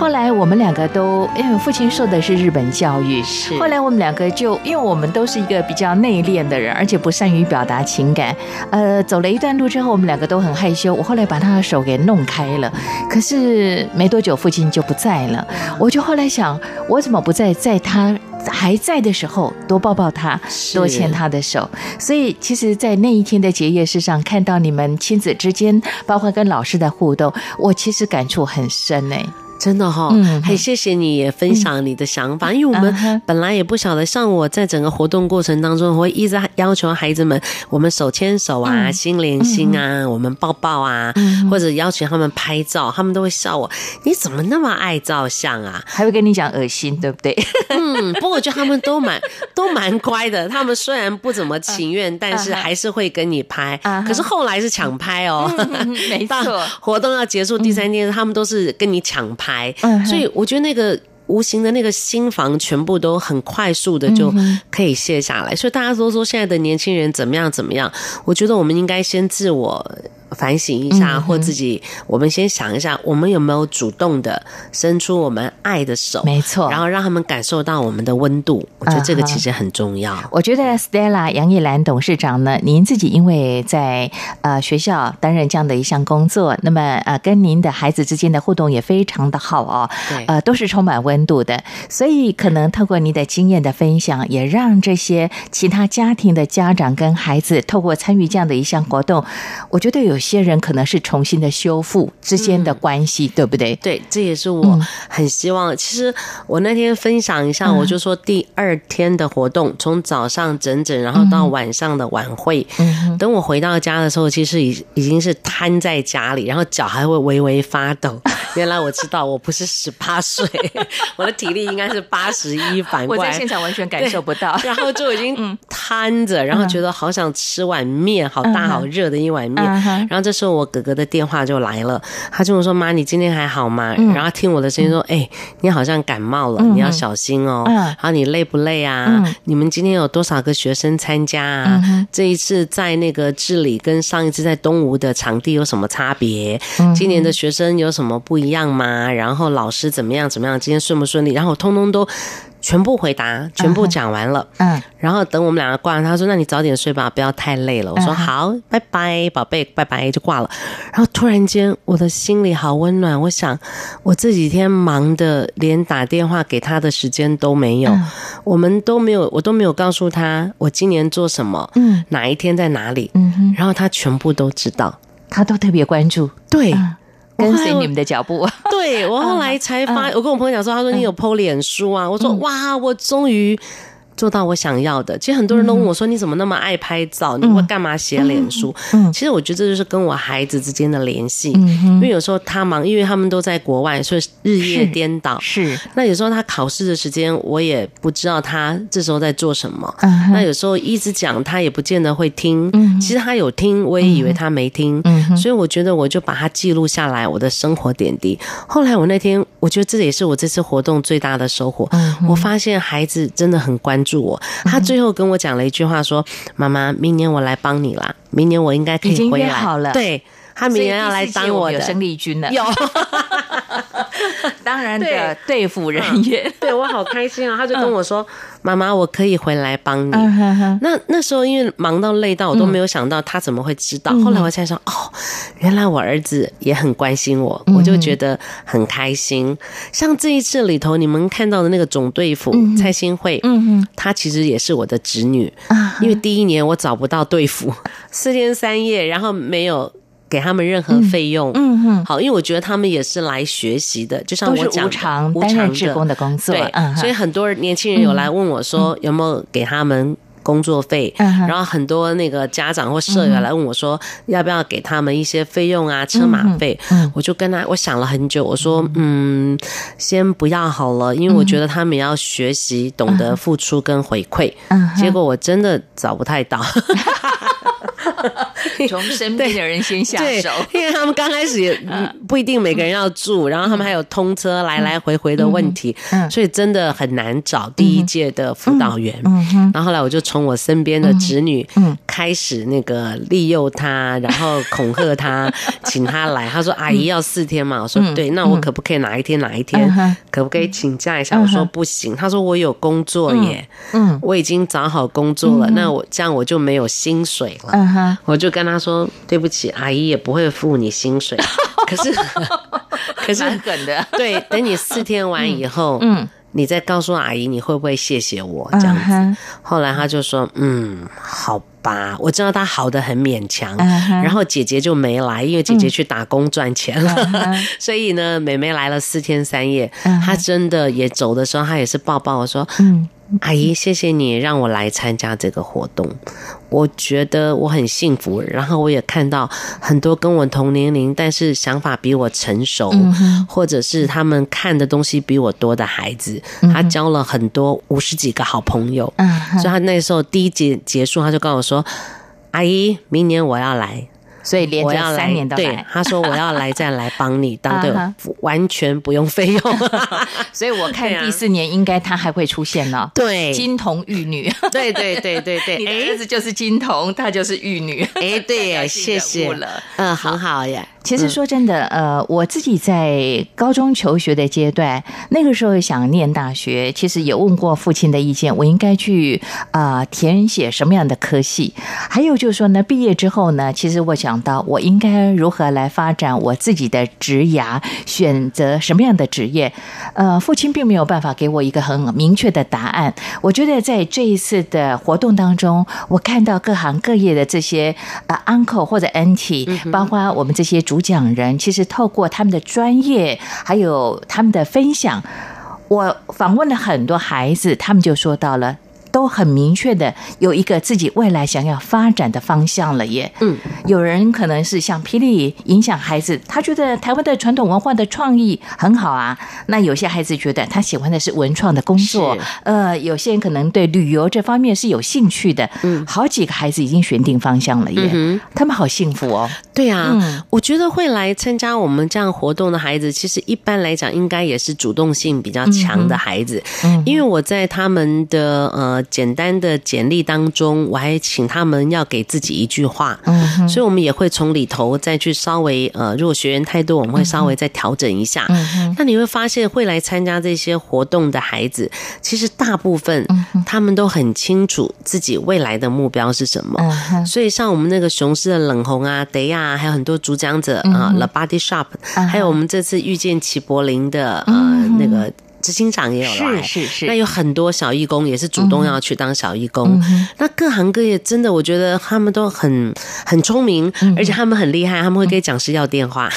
后来我们两个都因为父亲受的是日本教育，是。后来我们两个就因为我们都是一个比较内敛的人，而且不善于表达情感，呃走了一段路之后，我们两个都很害羞，我后来把他的手给弄开了，可是没。没多久，父亲就不在了。我就后来想，我怎么不在在他还在的时候多抱抱他，多牵他的手？所以，其实，在那一天的结业式上，看到你们亲子之间，包括跟老师的互动，我其实感触很深呢。真的哈、哦，很、嗯、谢谢你也分享你的想法，嗯、因为我们本来也不晓得，像我在整个活动过程当中，我会一直要求孩子们，我们手牵手啊，嗯、心连心啊，嗯、我们抱抱啊，嗯、或者邀请他们拍照，他们都会笑我，你怎么那么爱照相啊？还会跟你讲恶心，对不对？嗯，不过我觉得他们都蛮 都蛮乖的，他们虽然不怎么情愿，嗯、但是还是会跟你拍。嗯、可是后来是抢拍哦，嗯、没错，活动要结束第三天，嗯、他们都是跟你抢拍。牌，所以我觉得那个无形的那个心房全部都很快速的就可以卸下来。所以大家都说现在的年轻人怎么样怎么样，我觉得我们应该先自我。反省一下，或自己，我们先想一下，我们有没有主动的伸出我们爱的手？没错，然后让他们感受到我们的温度。我觉得这个其实很重要。我觉得 Stella 杨艺兰董事长呢，您自己因为在呃学校担任这样的一项工作，那么呃跟您的孩子之间的互动也非常的好哦，对，呃都是充满温度的。所以可能透过您的经验的分享，也让这些其他家庭的家长跟孩子透过参与这样的一项活动，我觉得有。有些人可能是重新的修复之间的关系，嗯、对不对？对，这也是我很希望。嗯、其实我那天分享一下，我就说第二天的活动，从、嗯、早上整整，然后到晚上的晚会。嗯、等我回到家的时候，其实已已经是瘫在家里，然后脚还会微微发抖。原来我知道我不是十八岁，我的体力应该是八十一。反过来，我在现场完全感受不到，然后就已经 瘫着，然后觉得好想吃碗面，好大好热的一碗面。然后这时候我哥哥的电话就来了，他就说：“妈，你今天还好吗？”嗯、然后听我的声音说：“哎、欸，你好像感冒了，嗯、你要小心哦。嗯”然后你累不累啊？嗯、你们今天有多少个学生参加啊？嗯、这一次在那个治理跟上一次在东吴的场地有什么差别？嗯、今年的学生有什么不一样吗？然后老师怎么样？怎么样？今天顺不顺利？然后我通通都。全部回答，全部讲完了。嗯，嗯，然后等我们两个挂了，他说：“那你早点睡吧，不要太累了。”我说：“好，拜拜，宝贝，拜拜。”就挂了。然后突然间，我的心里好温暖。我想，我这几天忙的连打电话给他的时间都没有，嗯、我们都没有，我都没有告诉他我今年做什么，嗯，哪一天在哪里，嗯哼，然后他全部都知道，他都特别关注，对。嗯跟随你们的脚步，对，我后来才发，我跟我朋友讲说，他说你有 PO 脸书啊，我说哇，我终于。做到我想要的。其实很多人都问我说：“你怎么那么爱拍照？你会干嘛写脸书？”其实我觉得这就是跟我孩子之间的联系。因为有时候他忙，因为他们都在国外，所以日夜颠倒。是。那有时候他考试的时间，我也不知道他这时候在做什么。那有时候一直讲，他也不见得会听。其实他有听，我也以为他没听。所以我觉得我就把它记录下来，我的生活点滴。后来我那天，我觉得这也是我这次活动最大的收获。我发现孩子真的很关。住我，他最后跟我讲了一句话，说：“妈妈，明年我来帮你啦，明年我应该可以回来。”好了，对，他明年要来当我的生力军了。有，当然的，对付人员，对我好开心啊！他就跟我说。妈妈，我可以回来帮你。那那时候因为忙到累到，我都没有想到他怎么会知道。后来我才说，哦，原来我儿子也很关心我，我就觉得很开心。像这一次里头，你们看到的那个总队辅蔡新慧，嗯，她其实也是我的侄女。因为第一年我找不到队辅，四天三夜，然后没有。给他们任何费用，嗯嗯，好，因为我觉得他们也是来学习的，就像我讲的，无偿担任职工的工作，对，所以很多年轻人有来问我说有没有给他们工作费，然后很多那个家长或社员来问我说要不要给他们一些费用啊，车马费，我就跟他我想了很久，我说嗯，先不要好了，因为我觉得他们要学习懂得付出跟回馈，结果我真的找不太到。从身边的人先下手，因为他们刚开始也不一定每个人要住，然后他们还有通车来来回回的问题，所以真的很难找第一届的辅导员。然后后来我就从我身边的侄女开始那个利诱他，然后恐吓他，请他来。他说：“阿姨要四天嘛。”我说：“对，那我可不可以哪一天哪一天？可不可以请假一下？”我说：“不行。”他说：“我有工作耶，嗯，我已经找好工作了，那我这样我就没有薪水了。”我就跟他说：“对不起，阿姨也不会付你薪水。”可是，可是很狠的。对，等你四天完以后，嗯，你再告诉阿姨，你会不会谢谢我这样子？后来他就说：“嗯，好吧，我知道他好的很勉强。”然后姐姐就没来，因为姐姐去打工赚钱了。所以呢，妹妹来了四天三夜，她真的也走的时候，她也是抱抱我说：“嗯。”阿姨，谢谢你让我来参加这个活动，我觉得我很幸福。然后我也看到很多跟我同年龄，但是想法比我成熟，或者是他们看的东西比我多的孩子。他交了很多五十几个好朋友，嗯所以他那时候第一节结束，他就跟我说：“阿姨，明年我要来。”所以连着三年都来，对，他说我要来再来帮你当 队友，完全不用费用。所以我看第四年应该他还会出现了。对，金童玉女。对对对对对，你的儿子就是金童，他就是玉女。哎，对耶，谢谢。嗯，很好呀。其实说真的，呃，我自己在高中求学的阶段，那个时候想念大学，其实也问过父亲的意见，我应该去啊、呃、填写什么样的科系？还有就是说呢，毕业之后呢，其实我想到我应该如何来发展我自己的职涯，选择什么样的职业？呃，父亲并没有办法给我一个很明确的答案。我觉得在这一次的活动当中，我看到各行各业的这些呃 uncle 或者 auntie，包括我们这些主。主讲人其实透过他们的专业，还有他们的分享，我访问了很多孩子，他们就说到了。都很明确的有一个自己未来想要发展的方向了耶。嗯，有人可能是像霹雳影响孩子，他觉得台湾的传统文化的创意很好啊。那有些孩子觉得他喜欢的是文创的工作，呃，有些人可能对旅游这方面是有兴趣的。嗯，好几个孩子已经选定方向了耶。嗯，他们好幸福哦。对啊，嗯，我觉得会来参加我们这样活动的孩子，其实一般来讲应该也是主动性比较强的孩子。嗯，因为我在他们的呃。简单的简历当中，我还请他们要给自己一句话，嗯，所以我们也会从里头再去稍微呃，如果学员太多，我们会稍微再调整一下。嗯哼，那你会发现，会来参加这些活动的孩子，其实大部分他们都很清楚自己未来的目标是什么。嗯哼，所以像我们那个雄狮的冷红啊、德亚，还有很多主讲者啊，The Body Shop，还有我们这次遇见齐柏林的呃那个。执行长也有来，是是是。那有很多小义工也是主动要去当小义工。嗯、那各行各业真的，我觉得他们都很很聪明，嗯、而且他们很厉害，他们会给讲师要电话。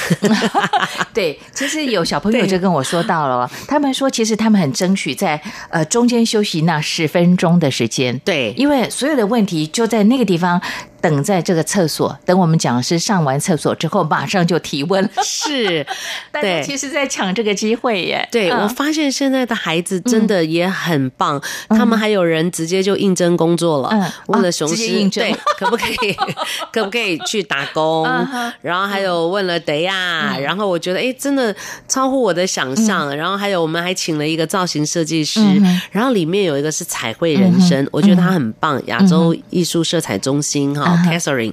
对，其实有小朋友就跟我说到了，他们说其实他们很争取在呃中间休息那十分钟的时间。对，因为所有的问题就在那个地方。等在这个厕所，等我们讲师上完厕所之后，马上就提问。是，大家其实在抢这个机会耶。对，我发现现在的孩子真的也很棒，他们还有人直接就应征工作了，问了雄狮，对，可不可以，可不可以去打工？然后还有问了德亚，然后我觉得哎，真的超乎我的想象。然后还有我们还请了一个造型设计师，然后里面有一个是彩绘人生，我觉得他很棒，亚洲艺术色彩中心哈。Catherine，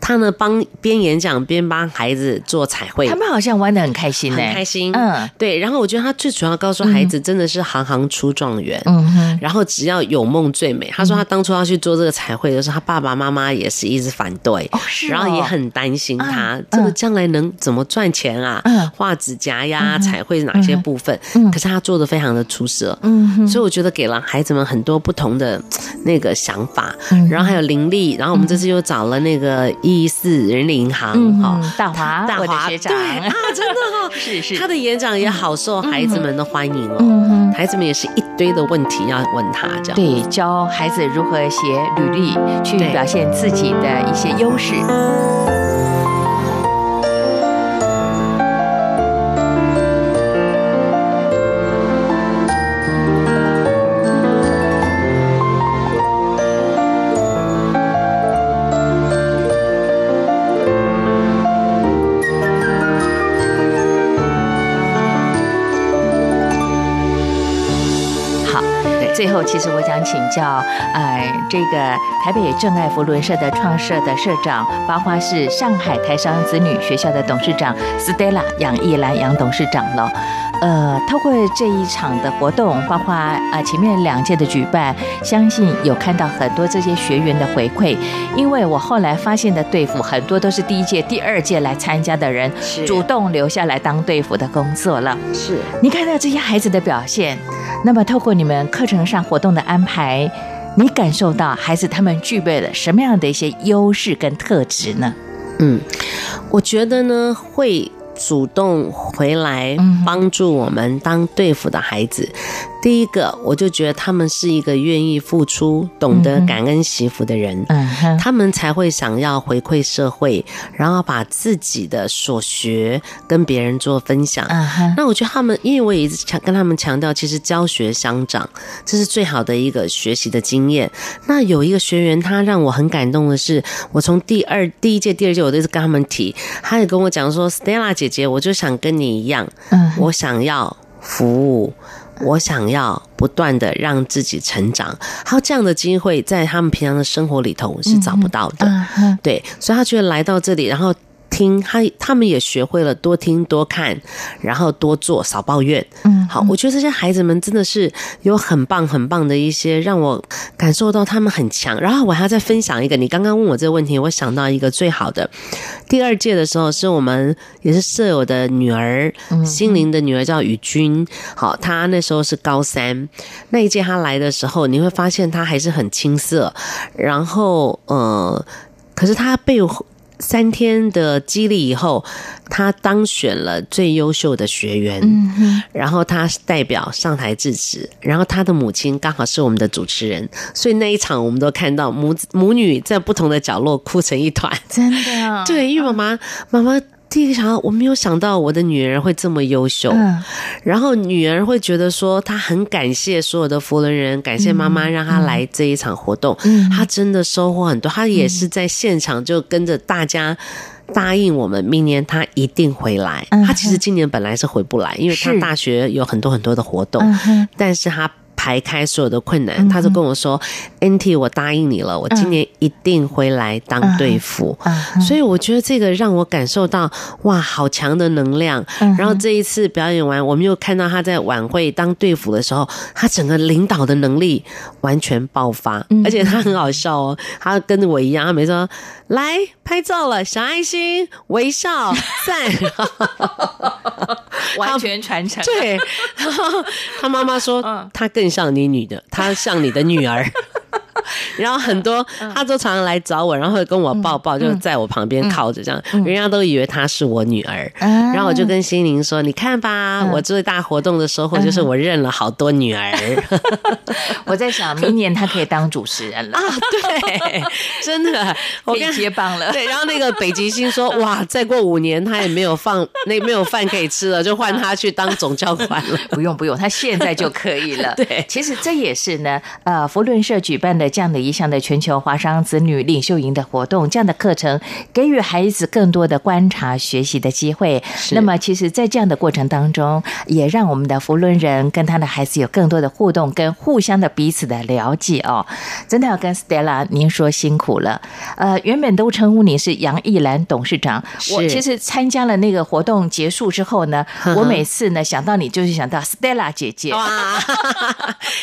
他呢帮边演讲边帮孩子做彩绘，他们好像玩的很开心，很开心。嗯，对。然后我觉得他最主要告诉孩子，真的是行行出状元。嗯哼。然后只要有梦最美。他说他当初要去做这个彩绘的时候，他爸爸妈妈也是一直反对，然后也很担心他这个将来能怎么赚钱啊？画指甲呀，彩绘哪些部分？可是他做的非常的出色。嗯哼。所以我觉得给了孩子们很多不同的那个想法。然后还有灵力，然后我们这次又。找了那个一一四人力银行，哈，大华，大华学长，对啊，真的哈，是是，他的演讲也好受孩子们的欢迎哦，孩子们也是一堆的问题要问他，这样。对，教孩子如何写履历，去表现自己的一些优势。 네. 最后，其实我想请教，呃，这个台北正爱福伦社的创社的社长，包括是上海台商子女学校的董事长 Stella 杨艺兰杨董事长了。呃，透过这一场的活动，包括啊前面两届的举办，相信有看到很多这些学员的回馈。因为我后来发现的队服很多都是第一届、第二届来参加的人，主动留下来当队服的工作了。是，你看到这些孩子的表现，那么透过你们课程上活动的安排，你感受到孩子他们具备了什么样的一些优势跟特质呢？嗯，我觉得呢会。主动回来帮助我们当队辅的孩子。第一个，我就觉得他们是一个愿意付出、懂得感恩惜福的人，嗯，他们才会想要回馈社会，然后把自己的所学跟别人做分享。嗯，那我觉得他们，因为我也一直强跟他们强调，其实教学相长，这是最好的一个学习的经验。那有一个学员，他让我很感动的是，我从第二、第一届、第二届，我都是跟他们提，他也跟我讲说，Stella 姐姐，我就想跟你一样，嗯，我想要服务。我想要不断的让自己成长，还有这样的机会，在他们平常的生活里头是找不到的。对，所以他觉得来到这里，然后。听他，他们也学会了多听多看，然后多做，少抱怨。嗯，好，我觉得这些孩子们真的是有很棒很棒的一些，让我感受到他们很强。然后我还要再分享一个，你刚刚问我这个问题，我想到一个最好的。第二届的时候，是我们也是舍友的女儿，心灵的女儿叫雨君。好，她那时候是高三，那一届她来的时候，你会发现她还是很青涩。然后，呃，可是她被。三天的激励以后，他当选了最优秀的学员。嗯，然后他代表上台致辞，然后他的母亲刚好是我们的主持人，所以那一场我们都看到母母女在不同的角落哭成一团。真的啊？对，因为妈妈妈妈。第一个想到，我没有想到我的女儿会这么优秀，嗯，然后女儿会觉得说，她很感谢所有的佛伦人，感谢妈妈让她来这一场活动，嗯，她真的收获很多。她也是在现场就跟着大家答应我们，明年她一定回来。她其实今年本来是回不来，因为她大学有很多很多的活动，但是她。排开所有的困难，他就跟我说：“NT，我答应你了，我今年一定回来当队辅。”所以我觉得这个让我感受到哇，好强的能量。然后这一次表演完，我们又看到他在晚会当队服的时候，他整个领导的能力完全爆发，而且他很好笑哦，他跟着我一样，他没说。来拍照了，小爱心、微笑、赞，完全传承。对，然后他妈妈说，他更像你女的，她像你的女儿。然后很多他都常常来找我，然后会跟我抱抱，就在我旁边靠着这样，人家都以为她是我女儿。然后我就跟心灵说：“你看吧，我最大活动的收获就是我认了好多女儿。”我在想，明年她可以当主持人了 啊！对，真的，我可以接棒了。对，然后那个北极星说：“哇，再过五年他也没有放那没有饭可以吃了，就换他去当总教官了。”不用不用，他现在就可以了。对，其实这也是呢，呃，佛伦社举办的。这样的一项的全球华商子女领袖营的活动，这样的课程给予孩子更多的观察学习的机会。那么，其实，在这样的过程当中，也让我们的福伦人跟他的孩子有更多的互动，跟互相的彼此的了解哦。真的要跟 Stella 您说辛苦了。呃，原本都称呼你是杨艺兰董事长。我其实参加了那个活动结束之后呢，我每次呢想到你，就是想到 Stella 姐姐。哇，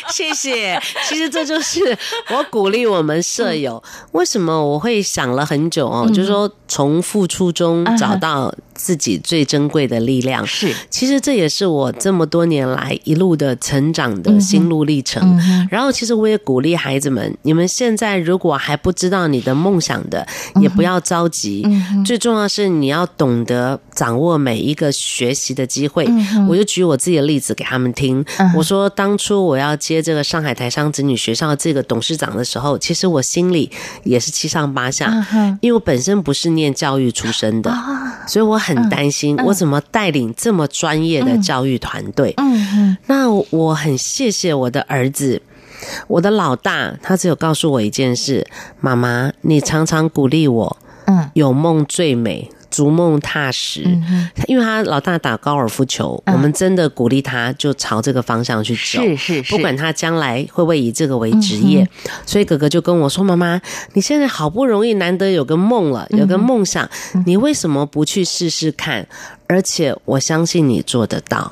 谢谢。其实这就是我。鼓励我们舍友，为什么我会想了很久哦？就是说，从付出中找到自己最珍贵的力量。是，其实这也是我这么多年来一路的成长的心路历程。然后，其实我也鼓励孩子们，你们现在如果还不知道你的梦想的，也不要着急。最重要是你要懂得掌握每一个学习的机会。我就举我自己的例子给他们听。我说，当初我要接这个上海台商子女学校这个董事长的时候，其实我心里也是七上八下，因为我本身不是念教育出身的，所以我很担心我怎么带领这么专业的教育团队。那我很谢谢我的儿子，我的老大，他只有告诉我一件事：妈妈，你常常鼓励我，嗯有梦最美。逐梦踏实，嗯，因为他老大打高尔夫球，嗯，我们真的鼓励他就朝这个方向去走，是是是，不管他将来会不会以这个为职业，嗯，所以哥哥就跟我说：“妈妈，你现在好不容易难得有个梦了，有个梦想，嗯，你为什么不去试试看？而且我相信你做得到。”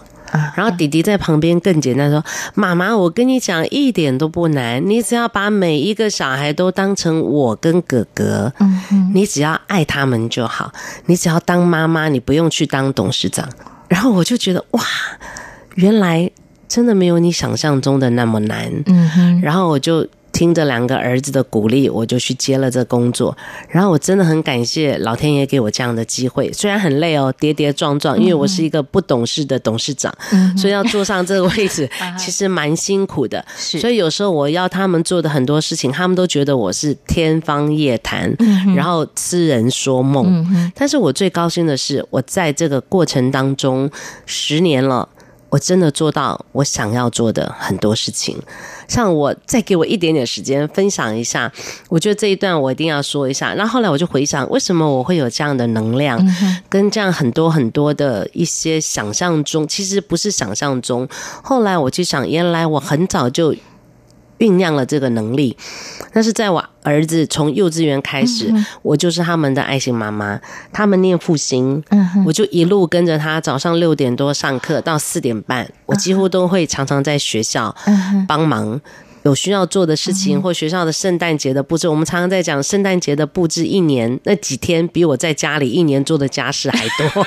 然后弟弟在旁边更简单说：“妈妈，我跟你讲，一点都不难，你只要把每一个小孩都当成我跟哥哥，你只要爱他们就好。你只要当妈妈，你不用去当董事长。”然后我就觉得哇，原来真的没有你想象中的那么难。然后我就。听着两个儿子的鼓励，我就去接了这工作。然后我真的很感谢老天爷给我这样的机会，虽然很累哦，跌跌撞撞，因为我是一个不懂事的董事长，嗯、所以要坐上这个位置，其实蛮辛苦的。所以有时候我要他们做的很多事情，他们都觉得我是天方夜谭，然后痴人说梦。但是我最高兴的是，我在这个过程当中十年了。我真的做到我想要做的很多事情，像我再给我一点点时间分享一下，我觉得这一段我一定要说一下。那后后来我就回想，为什么我会有这样的能量，跟这样很多很多的一些想象中，其实不是想象中。后来我就想，原来我很早就。酝酿了这个能力，但是在我儿子从幼稚园开始，嗯、我就是他们的爱心妈妈。他们念复兴，嗯、我就一路跟着他，早上六点多上课到四点半，我几乎都会常常在学校帮忙。有需要做的事情，或学校的圣诞节的布置，我们常常在讲圣诞节的布置，一年那几天比我在家里一年做的家事还多。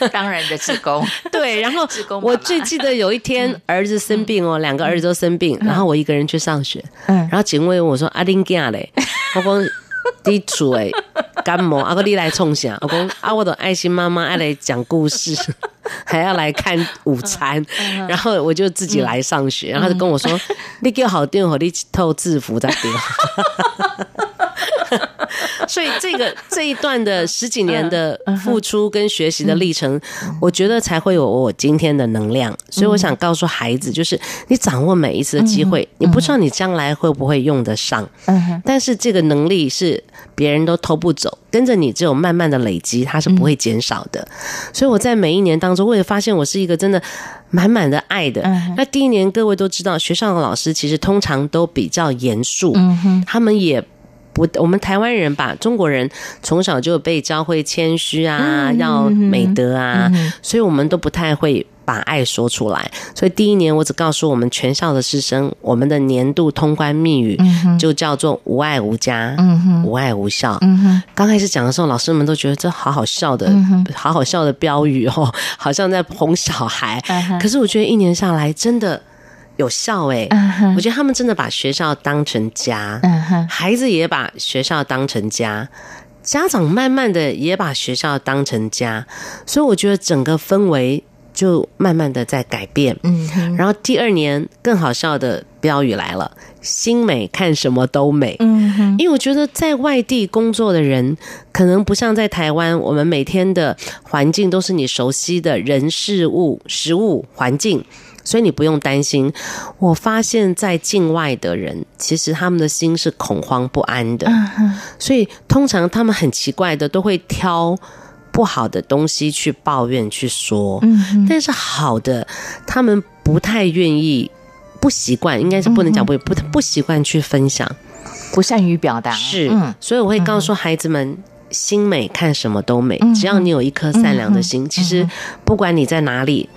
当然的，职 工对。然后我最记得有一天儿子生病哦，两个儿子都生病，然后我一个人去上学。然后警卫问我说：“阿丁干嘞？”我说。地处哎，感冒阿哥你来冲啥，我讲啊，我的爱心妈妈爱来讲故事，还要来看午餐，然后我就自己来上学，然后他就跟我说，你给我好电话，你透制服再给 所以这个这一段的十几年的付出跟学习的历程，我觉得才会有我今天的能量。所以我想告诉孩子，就是你掌握每一次的机会，你不知道你将来会不会用得上，但是这个能力是别人都偷不走，跟着你只有慢慢的累积，它是不会减少的。所以我在每一年当中，我也发现我是一个真的满满的爱的。那第一年各位都知道，学校的老师其实通常都比较严肃，他们也。不，我们台湾人吧，中国人从小就被教会谦虚啊，嗯、要美德啊，嗯、所以我们都不太会把爱说出来。所以第一年，我只告诉我们全校的师生，我们的年度通关密语就叫做“无爱无家，嗯、无爱无校”。嗯、刚开始讲的时候，老师们都觉得这好好笑的，嗯、好好笑的标语哦，好像在哄小孩。嗯、可是我觉得一年下来，真的。有效哎、欸，uh huh. 我觉得他们真的把学校当成家，uh huh. 孩子也把学校当成家，家长慢慢的也把学校当成家，所以我觉得整个氛围就慢慢的在改变。嗯、uh，huh. 然后第二年更好笑的标语来了：“心美看什么都美。”嗯，因为我觉得在外地工作的人，可能不像在台湾，我们每天的环境都是你熟悉的人事物、食物、环境。所以你不用担心。我发现，在境外的人，其实他们的心是恐慌不安的。所以通常他们很奇怪的，都会挑不好的东西去抱怨去说。但是好的，他们不太愿意，不习惯，应该是不能讲不不不习惯去分享，不善于表达。是，所以我会告诉孩子们，心美看什么都美，只要你有一颗善良的心，其实不管你在哪里。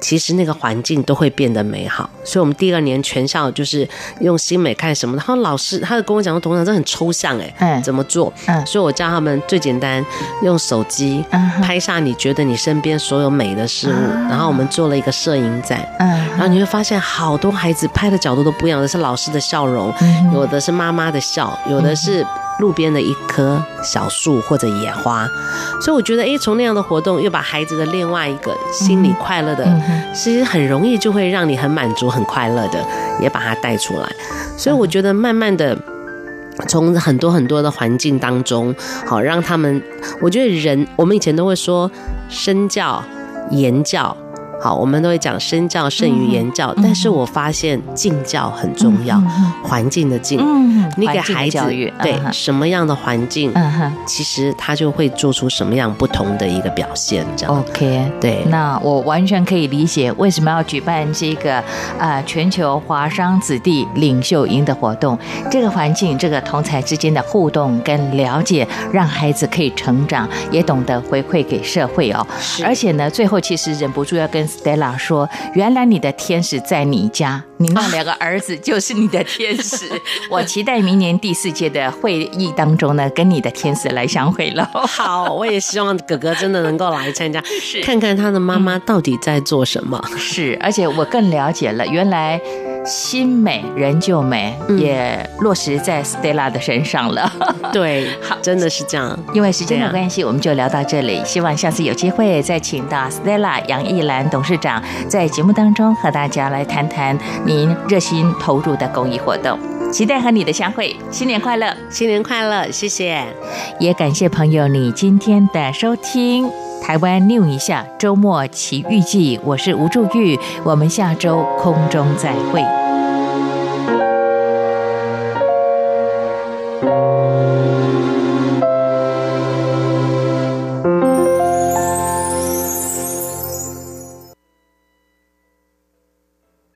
其实那个环境都会变得美好，所以我们第二年全校就是用新美看什么。然后老师他就跟我讲说，董事长这很抽象哎，嗯，怎么做？嗯，所以我教他们最简单，用手机拍下你觉得你身边所有美的事物，然后我们做了一个摄影展，嗯，然后你会发现好多孩子拍的角度都不一样，有的是老师的笑容，有的是妈妈的笑，有的是。路边的一棵小树或者野花，所以我觉得，哎，从那样的活动又把孩子的另外一个心里快乐的，其实很容易就会让你很满足、很快乐的，也把它带出来。所以我觉得，慢慢的从很多很多的环境当中，好让他们，我觉得人，我们以前都会说身教、言教。好，我们都会讲身教胜于言教，嗯、但是我发现境教很重要，环、嗯、境的境。嗯，你给孩子对、嗯、什么样的环境，其实他就会做出什么样不同的一个表现。这样 OK，对。那我完全可以理解为什么要举办这个啊、呃、全球华商子弟领袖营的活动。这个环境，这个同才之间的互动跟了解，让孩子可以成长，也懂得回馈给社会哦。是。而且呢，最后其实忍不住要跟。Stella 说：“原来你的天使在你家，你那两个儿子就是你的天使。我期待明年第四届的会议当中呢，跟你的天使来相会了。好，我也希望哥哥真的能够来参加，看看他的妈妈到底在做什么。是，而且我更了解了，原来。”心美人就美，也落实在 Stella 的身上了。对，好，真的是这样。因为时间的关系，我们就聊到这里。希望下次有机会再请到 Stella 杨艺兰董事长在节目当中和大家来谈谈您热心投入的公益活动。期待和你的相会，新年快乐，新年快乐，谢谢。也感谢朋友你今天的收听。台湾 new 一下周末奇遇记，我是吴祝玉，我们下周空中再会。